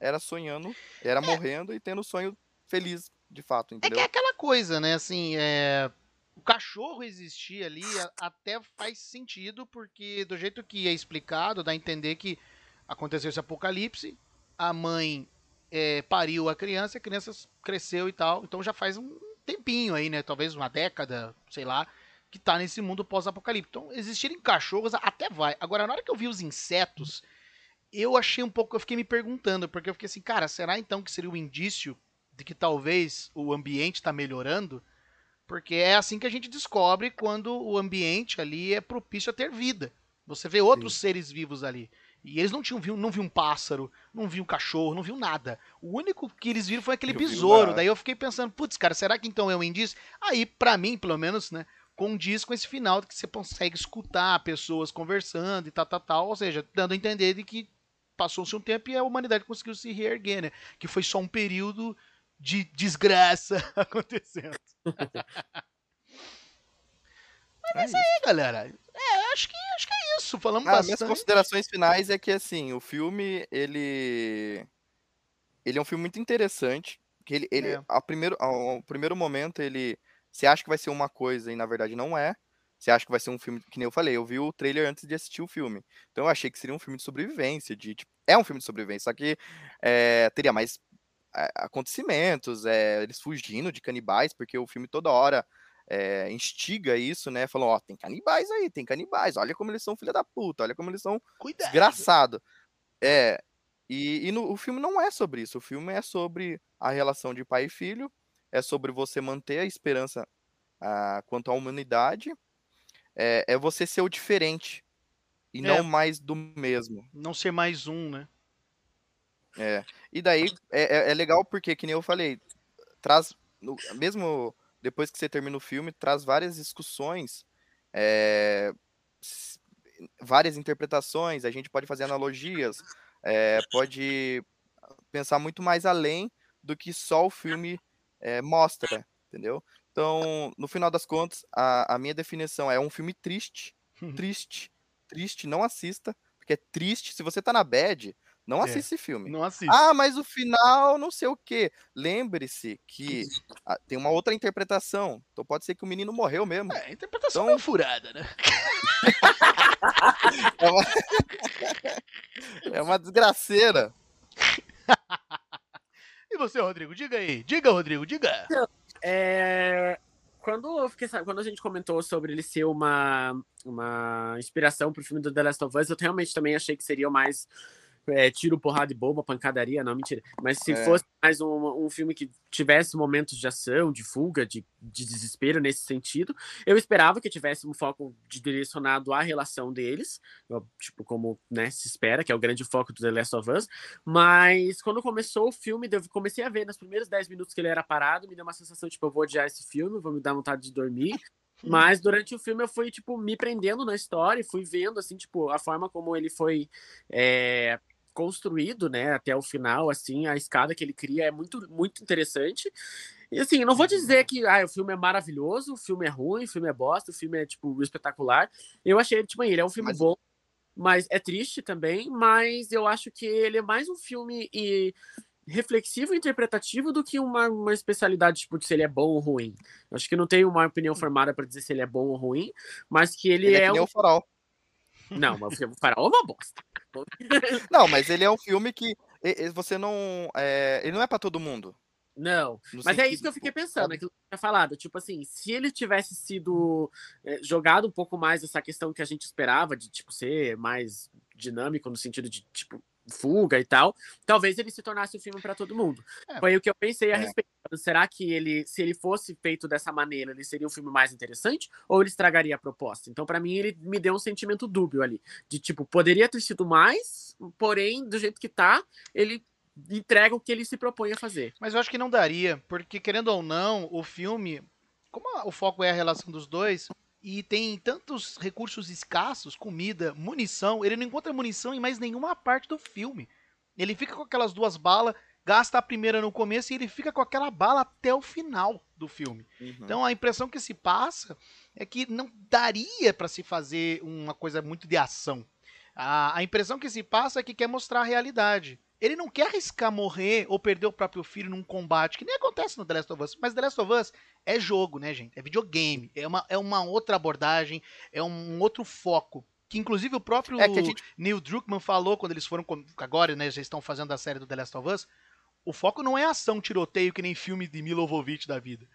era sonhando, era morrendo e tendo o sonho feliz, de fato, É que é entendeu? aquela coisa, né? Assim, é... o cachorro existir ali até faz sentido, porque do jeito que é explicado, dá a entender que aconteceu esse apocalipse, a mãe é, pariu a criança, a criança cresceu e tal, então já faz um tempinho aí, né? Talvez uma década, sei lá, que tá nesse mundo pós-apocalipse. Então, existirem cachorros até vai. Agora, na hora que eu vi os insetos, eu achei um pouco, eu fiquei me perguntando, porque eu fiquei assim, cara, será então que seria um indício de que talvez o ambiente está melhorando? Porque é assim que a gente descobre quando o ambiente ali é propício a ter vida. Você vê outros seres vivos ali. E eles não tinham viu, não viu um pássaro, não viu um cachorro, não viu nada. O único que eles viram foi aquele viu besouro. Daí eu fiquei pensando, putz, cara, será que então é um indício? Aí, pra mim, pelo menos, né, condiz com esse final de que você consegue escutar pessoas conversando e tal, tal, tal. Ou seja, dando a entender de que passou-se um tempo e a humanidade conseguiu se reerguer, né? Que foi só um período de desgraça acontecendo. É isso. E aí, galera? É, acho que, acho que é isso. Falamos Ah, minhas bastante. considerações finais é que assim, o filme, ele. Ele é um filme muito interessante. Que ele, ele É. ao, primeiro, ao primeiro momento, ele. Você acha que vai ser uma coisa e na verdade não é. Você acha que vai ser um filme, que nem eu falei, eu vi o trailer antes de assistir o filme. Então eu achei que seria um filme de sobrevivência, de tipo, é um filme de sobrevivência, só que é, teria mais é, acontecimentos, é, eles fugindo de canibais, porque o filme toda hora é, instiga isso, né? Falando, ó, tem canibais aí, tem canibais, olha como eles são filha da puta, olha como eles são Cuidado. desgraçado. É, e, e no- o filme não é sobre isso, o filme é sobre a relação de pai e filho, é sobre você manter a esperança ah, quanto à humanidade, é, é você ser o diferente e É. não mais do mesmo. Não ser mais um, né? É. E daí é, é- é legal porque, que nem eu falei, traz, no- mesmo depois que você termina o filme, traz várias discussões, s- várias interpretações, a gente pode fazer analogias, é, pode pensar muito mais além do que só o filme é, mostra, entendeu? Então, no final das contas, a, a minha definição é um filme triste, triste, triste, não assista, porque é triste. Se você tá na bad, não é, assiste esse filme. Não assiste. Ah, mas o final, não sei o quê. Lembre-se que ah, tem uma outra interpretação. Então pode ser que o menino morreu mesmo. É, a interpretação então... é furada, né? é, uma... é uma desgraceira. E você, Rodrigo? Diga aí. Diga, Rodrigo, diga. É, quando, fiquei, quando a gente comentou sobre ele ser uma, uma inspiração pro filme do The Last of Us, eu realmente também achei que seria mais é, tiro, porrada e bomba, pancadaria, não, mentira. Mas se é. fosse mais um, um filme que tivesse momentos de ação, de fuga, de, de desespero nesse sentido, eu esperava que tivesse um foco direcionado à relação deles, tipo, como né, se espera, que é o grande foco do The Last of Us. Mas quando começou o filme, eu comecei a ver nos primeiros 10 minutos que ele era parado, me deu uma sensação, tipo, eu vou odiar esse filme, vou me dar vontade de dormir. Mas durante o filme eu fui, tipo, me prendendo na história e fui vendo, assim, tipo, a forma como ele foi é, construído, né, até o final, assim, a escada que ele cria é muito, muito interessante. E assim, não vou dizer uhum. que ah, o filme é maravilhoso, o filme é ruim, o filme é bosta, o filme é, tipo, espetacular. Eu achei, tipo, ele é um filme mas... bom, mas é triste também, mas eu acho que ele é mais um filme e reflexivo e interpretativo do que uma, uma especialidade tipo de se ele é bom ou ruim. Eu acho que não tenho uma opinião formada para dizer se ele é bom ou ruim, mas que ele, ele é, é um... farol. Não, mas o farol é uma bosta. Não, mas ele é um filme que você não. É, ele não é para todo mundo. Não, mas é isso que eu fiquei pensando, aquilo que eu tinha falado. Tipo assim, se ele tivesse sido é, jogado um pouco mais essa questão que a gente esperava, de tipo ser mais dinâmico no sentido de tipo fuga e tal, talvez ele se tornasse um filme para todo mundo. É. Foi o que eu pensei a é. respeito. Será que ele, se ele fosse feito dessa maneira, ele seria um filme mais interessante ou ele estragaria a proposta? Então, para mim, ele me deu um sentimento dúbio ali, de tipo, poderia ter sido mais, porém, do jeito que tá, ele entrega o que ele se propõe a fazer. Mas eu acho que não daria, porque querendo ou não, o filme, como o foco é a relação dos dois, e tem tantos recursos escassos, comida, munição, ele não encontra munição em mais nenhuma parte do filme. Ele fica com aquelas duas balas, gasta a primeira no começo e ele fica com aquela bala até o final do filme. Uhum. Então a impressão que se passa é que não daria para se fazer uma coisa muito de ação. A, a impressão que se passa é que quer mostrar a realidade. Ele não quer arriscar morrer ou perder o próprio filho num combate, que nem acontece no The Last of Us. Mas The Last of Us é jogo, né, gente? É videogame. É uma, é uma outra abordagem, é um outro foco. Que inclusive o próprio é gente... Neil Druckmann falou quando eles foram. Agora, né, já estão fazendo a série do The Last of Us. O foco não é ação, tiroteio, que nem filme de Milovovich da vida.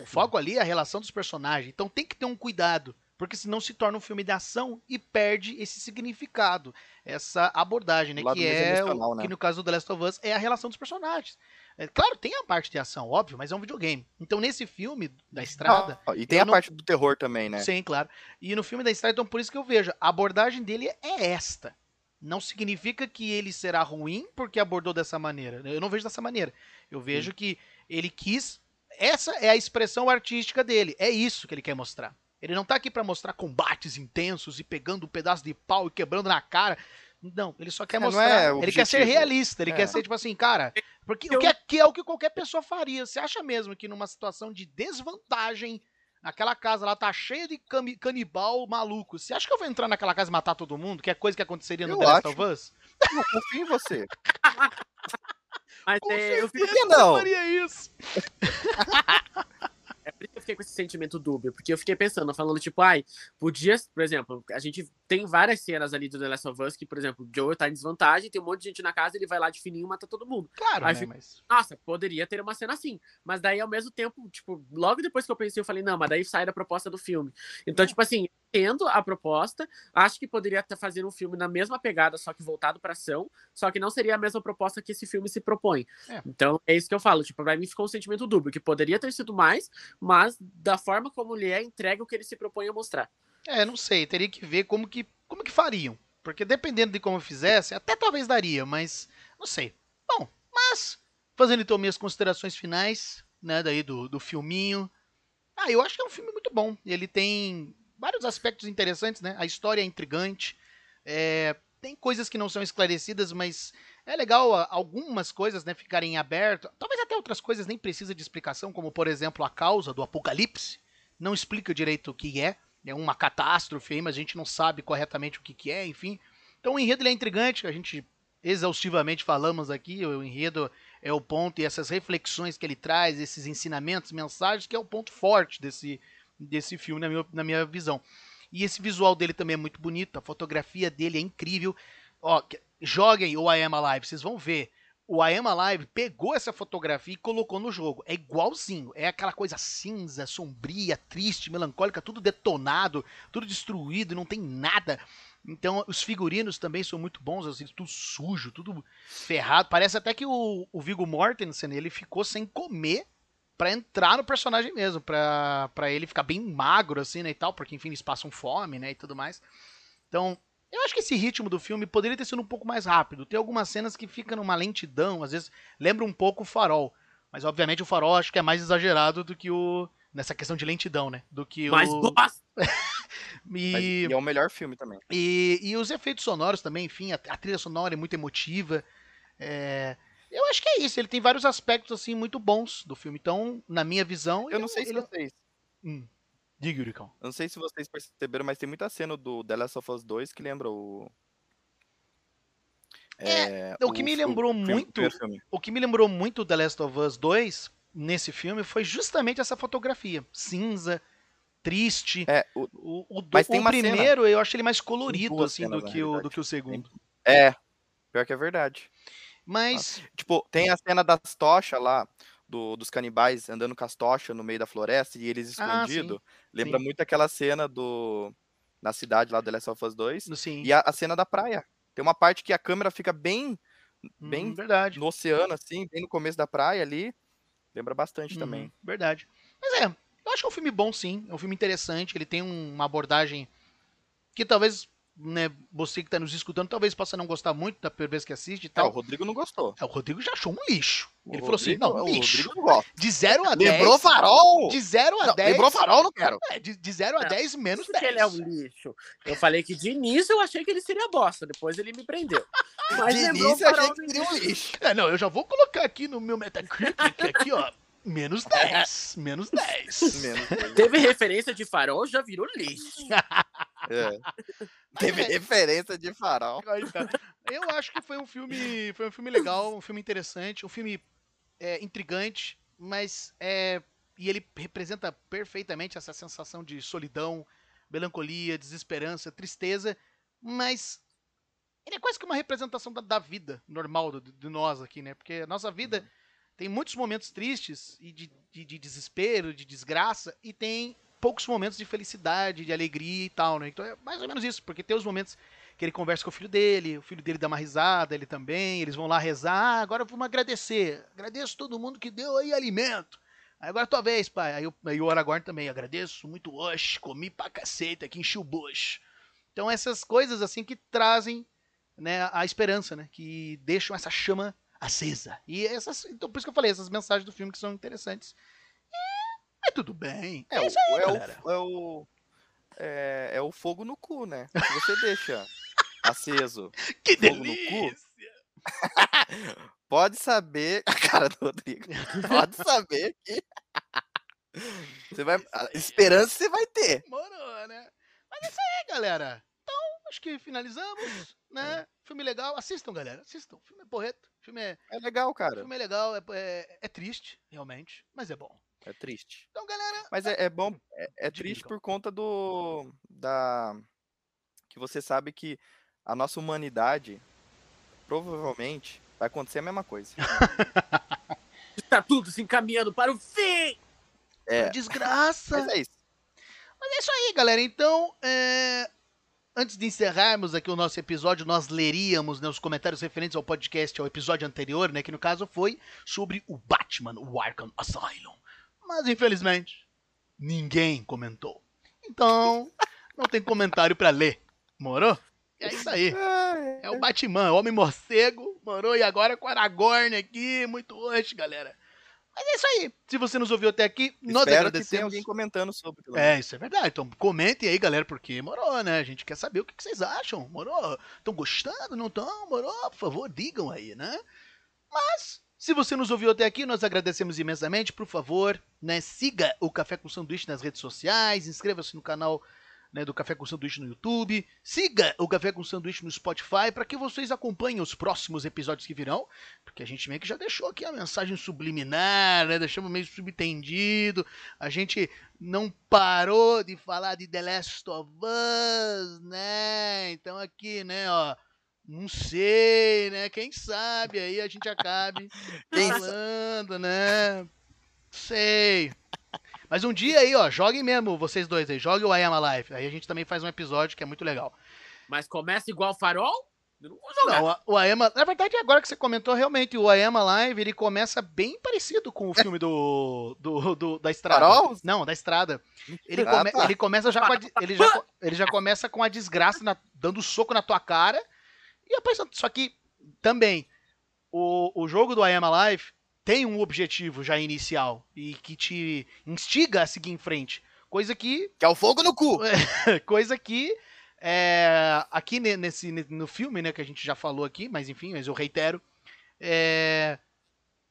O foco ali é a relação dos personagens. Então tem que ter um cuidado porque senão se torna um filme de ação e perde esse significado, essa abordagem, né? Que é, o, né? que no caso do The Last of Us é a relação dos personagens. É, claro, tem a parte de ação, óbvio, mas é um videogame. Então nesse filme da Estrada... Ah, e tem a não... parte do terror também, né? Sim, claro. E no filme da Estrada, então por isso que eu vejo, a abordagem dele é esta. Não significa que ele será ruim porque abordou dessa maneira. Eu não vejo dessa maneira. Eu vejo Sim. que ele quis... Essa é a expressão artística dele. É isso que ele quer mostrar. Ele não tá aqui para mostrar combates intensos e pegando um pedaço de pau e quebrando na cara. Não, ele só quer é, mostrar. É ele quer ser realista, ele é. quer ser tipo assim, cara. Porque Eu... o que, é, que é o que qualquer pessoa faria. Você acha mesmo que numa situação de desvantagem, aquela casa lá tá cheia de canibal maluco. Você acha que eu vou entrar naquela casa e matar todo mundo? Que é coisa que aconteceria no eu The Last of Us? Eu confio em você. Mas é, eu fico... não faria isso. É por isso que eu fiquei com esse sentimento dúbio, porque eu fiquei pensando, falando, tipo, ai, podia, por exemplo, a gente tem várias cenas ali do The Last of Us que, por exemplo, o Joel tá em desvantagem, tem um monte de gente na casa, ele vai lá de fininho e mata todo mundo. Claro, né, fico, mas... Nossa, poderia ter uma cena assim. Mas daí, ao mesmo tempo, tipo, logo depois que eu pensei, eu falei, não, mas daí sai da proposta do filme. Então, é. tipo assim, entendo a proposta, acho que poderia estar fazendo um filme na mesma pegada, só que voltado para ação, só que não seria a mesma proposta que esse filme se propõe. É. Então, é isso que eu falo, tipo, pra mim ficou um sentimento dúbio, que poderia ter sido mais, mas da forma como ele é, entrega o que ele se propõe a mostrar. É, não sei, teria que ver como que, como que fariam, porque dependendo de como fizesse, até talvez daria, mas não sei. Bom, mas, fazendo então minhas considerações finais, né, daí do, do filminho, ah, eu acho que é um filme muito bom. Ele tem vários aspectos interessantes, né? A história é intrigante, é, tem coisas que não são esclarecidas, mas é legal algumas coisas né, ficarem abertas. Talvez até outras coisas nem precisa de explicação, como por exemplo a causa do apocalipse. Não explica direito o que é. É uma catástrofe aí, mas a gente não sabe corretamente o que, que é, enfim. Então o enredo é intrigante, a gente exaustivamente falamos aqui, o enredo é o ponto e essas reflexões que ele traz, esses ensinamentos, mensagens, que é o ponto forte desse, desse filme, na minha, na minha visão. E esse visual dele também é muito bonito, a fotografia dele é incrível. Ó, joguem o I Am Alive, vocês vão ver. O I Am Alive pegou essa fotografia e colocou no jogo. É igualzinho. É aquela coisa cinza, sombria, triste, melancólica, tudo detonado, tudo destruído, não tem nada. Então, os figurinos também são muito bons, assim, tudo sujo, tudo ferrado. Parece até que o, o Viggo Mortensen, ele ficou sem comer para entrar no personagem mesmo, pra, pra ele ficar bem magro, assim, né, e tal, porque, enfim, eles passam fome, né, e tudo mais. Então, eu acho que esse ritmo do filme poderia ter sido um pouco mais rápido. Tem algumas cenas que ficam numa lentidão, às vezes lembra um pouco o farol. Mas, obviamente, o farol acho que é mais exagerado do que o... Nessa questão de lentidão, né? Do que Mas o... e... Mas, e é o melhor filme também. E, e os efeitos sonoros também, enfim, a, a trilha sonora é muito emotiva. É... Eu acho que é isso. Ele tem vários aspectos assim muito bons do filme. Então, na minha visão, eu não sei se ele... vocês. Hum. Diga, Yuricão. Eu não sei se vocês perceberam, mas tem muita cena do The Last of Us 2 que lembra o. É, é o que me lembrou o muito. O que me lembrou muito The Last of Us 2 nesse filme foi justamente essa fotografia. Cinza, triste. É, o, o, o, mas tem o primeiro cena, eu acho ele mais colorido assim do que, o, do que o segundo. É, pior que é verdade. Mas. Tipo, tem a cena das tochas lá do, dos canibais andando com as tochas no meio da floresta e eles escondidos. Ah, lembra sim. muito aquela cena do na cidade lá do The Last of Us 2. Sim. E a, a, cena da praia. Tem uma parte que a câmera fica bem bem hum, verdade. no oceano assim, bem no começo da praia ali. Lembra bastante hum, também. Verdade. Mas é, eu acho que é um filme bom sim, é um filme interessante, ele tem uma abordagem que talvez né, você que está nos escutando, talvez possa não gostar muito da primeira vez que assiste e tal. É, o Rodrigo não gostou. É, o Rodrigo já achou um lixo. O Ele Rodrigo, falou assim: não, lixo. Rodrigo não gosta. De 0 a 10. Lembrou farol? De 0 a não, 10. Lembrou farol, não quero. É, de 0 a 10, menos 10. ele é um lixo. Eu falei que de início eu achei que ele seria bosta, depois ele me prendeu. Mas de início eu achei que seria um lixo. É, não, eu já vou colocar aqui no meu Metacritic, aqui, ó. Menos 10. Menos 10. Menos 10. Teve referência de farol, já virou lixo. É. Teve referência de farol. Eu acho que foi um filme, foi um filme legal, um filme interessante, um filme é, intrigante, mas é e ele representa perfeitamente essa sensação de solidão, melancolia, desesperança, tristeza, mas ele é quase que uma representação da, da vida normal de, de, nós aqui, né? Porque a nossa vida uhum tem muitos momentos tristes e de, de, de, desespero, de desgraça, e tem poucos momentos de felicidade, de alegria e tal, né? Então é mais ou menos isso, porque tem os momentos que ele conversa com o filho dele, o filho dele dá uma risada, ele também, eles vão lá rezar, ah, agora vamos agradecer, agradeço todo mundo que deu aí alimento. Agora é tua vez, pai. Aí, aí o Aragorn também, agradeço muito hoje, comi pra cacete aqui, enchi o. Então essas coisas assim que trazem né, a esperança, né? Que deixam essa chama acesa. E essas, então por isso que eu falei, essas mensagens do filme que são interessantes. É tudo bem. É, é isso aí, é galera. O, é, o, é, é, o fogo no cu, né? Se você deixa aceso que fogo delícia. no cu, pode saber, a cara do Rodrigo, pode saber que você vai, esperança você vai ter. Morou, né? Mas é isso aí, galera. Então, acho que finalizamos, né? É. Filme legal. Assistam, galera. Assistam. Filme é porreto. Filme é. É legal, cara. O filme é legal. É, é, é triste, realmente. Mas é bom. É triste. Então, galera. Mas é, é bom. É, é triste por conta do. Da. Que você sabe que a nossa humanidade provavelmente vai acontecer a mesma coisa. Está tudo se encaminhando para o fim! É. Desgraça! Mas é isso. Mas é isso aí, galera. Então, é... Antes de encerrarmos aqui o nosso episódio, nós leríamos né, os comentários referentes ao podcast, ao episódio anterior, né, que no caso foi sobre o Batman, o Arkham Asylum. Mas infelizmente, ninguém comentou. Então, não tem comentário para ler. Morou? É isso aí. É o Batman, o Homem Morcego. Morou? E agora com o Aragorn aqui. Muito hoje, galera. Mas é isso aí. Se você nos ouviu até aqui, nós Espero agradecemos. Que tenha alguém comentando sobre. É, isso é verdade. Então comentem aí, galera, porque morou, né? A gente quer saber o que vocês acham. Morou? Estão gostando? Não estão? Morou? Por favor, digam aí, né? Mas, se você nos ouviu até aqui, nós agradecemos imensamente. Por favor, né? Siga o Café com Sanduíche nas redes sociais, inscreva-se no canal né, do Café com Sanduíche no YouTube. Siga o Café com Sanduíche no Spotify para que vocês acompanhem os próximos episódios que virão, porque a gente meio que já deixou aqui a mensagem subliminar, né? Deixamos meio subentendido. A gente não parou de falar de The Last of Us, né? Então aqui, né, ó, não sei, né? Quem sabe aí a gente acabe falando, né? Sei. Mas um dia aí, ó, joguem mesmo, vocês dois aí, joguem o I Am Alive. Aí a gente também faz um episódio que é muito legal. Mas começa igual farol? Eu não vou jogar. Não, o I Am, na verdade, agora que você comentou, realmente, o I Am Alive, ele começa bem parecido com o filme do, do, do da Estrada. Farol? Não, da Estrada. Ele, ah, come, tá. ele começa já com a, ele já, ele já começa com a desgraça, na, dando soco na tua cara. E aparecendo, só que, também, o, o jogo do I Am Alive, tem um objetivo já inicial e que te instiga a seguir em frente. Coisa que. Que é o fogo no cu! coisa que. É, aqui nesse, no filme, né, que a gente já falou aqui, mas enfim, mas eu reitero. É,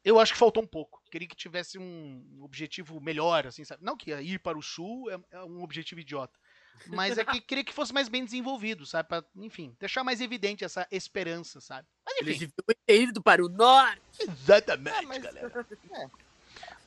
eu acho que faltou um pouco. Queria que tivesse um objetivo melhor, assim, sabe? Não que ir para o sul é, é um objetivo idiota. Mas é que queria que fosse mais bem desenvolvido, sabe? Pra, enfim, deixar mais evidente essa esperança, sabe? Mas enfim. Eles deviam ter ido para o norte. Exatamente, ah, mas, galera. É.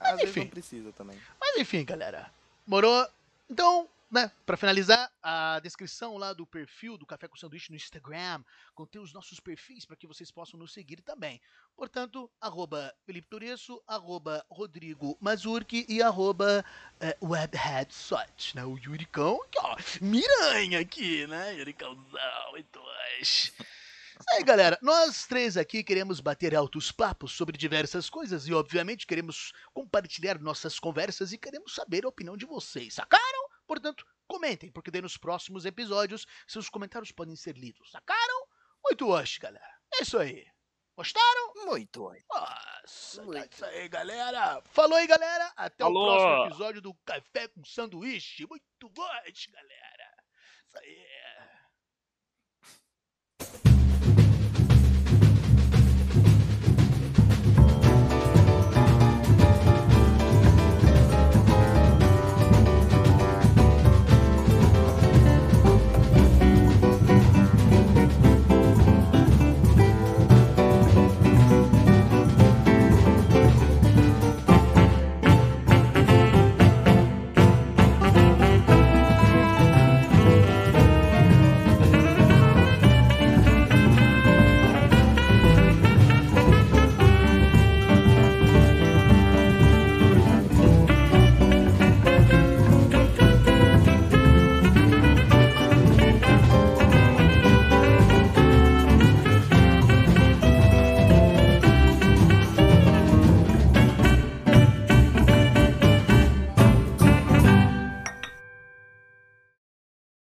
Às mas, vezes enfim. não precisa também. Mas enfim, galera. Morou. Então, né, para finalizar, a descrição lá do perfil do Café com Sanduíche no Instagram contém os nossos perfis para que vocês possam nos seguir também. Portanto, arroba Felipe Turesso, arroba Rodrigo Mazurki e arroba é, Webheadsot, né? O Yuricão, ó, miranha aqui, né? Yuricãozão e dois. Aí, galera, nós três aqui queremos bater altos papos sobre diversas coisas e, obviamente, queremos compartilhar nossas conversas e queremos saber a opinião de vocês, sacaram? Portanto, comentem, porque daí nos próximos episódios seus comentários podem ser lidos. Sacaram? Muito hoje, galera. É isso aí. Gostaram? Muito hoje. Nossa, Muito. é isso aí, galera. Falou aí, galera. Até Falou. o próximo episódio do Café com Sanduíche. Muito hoje, galera. Isso aí.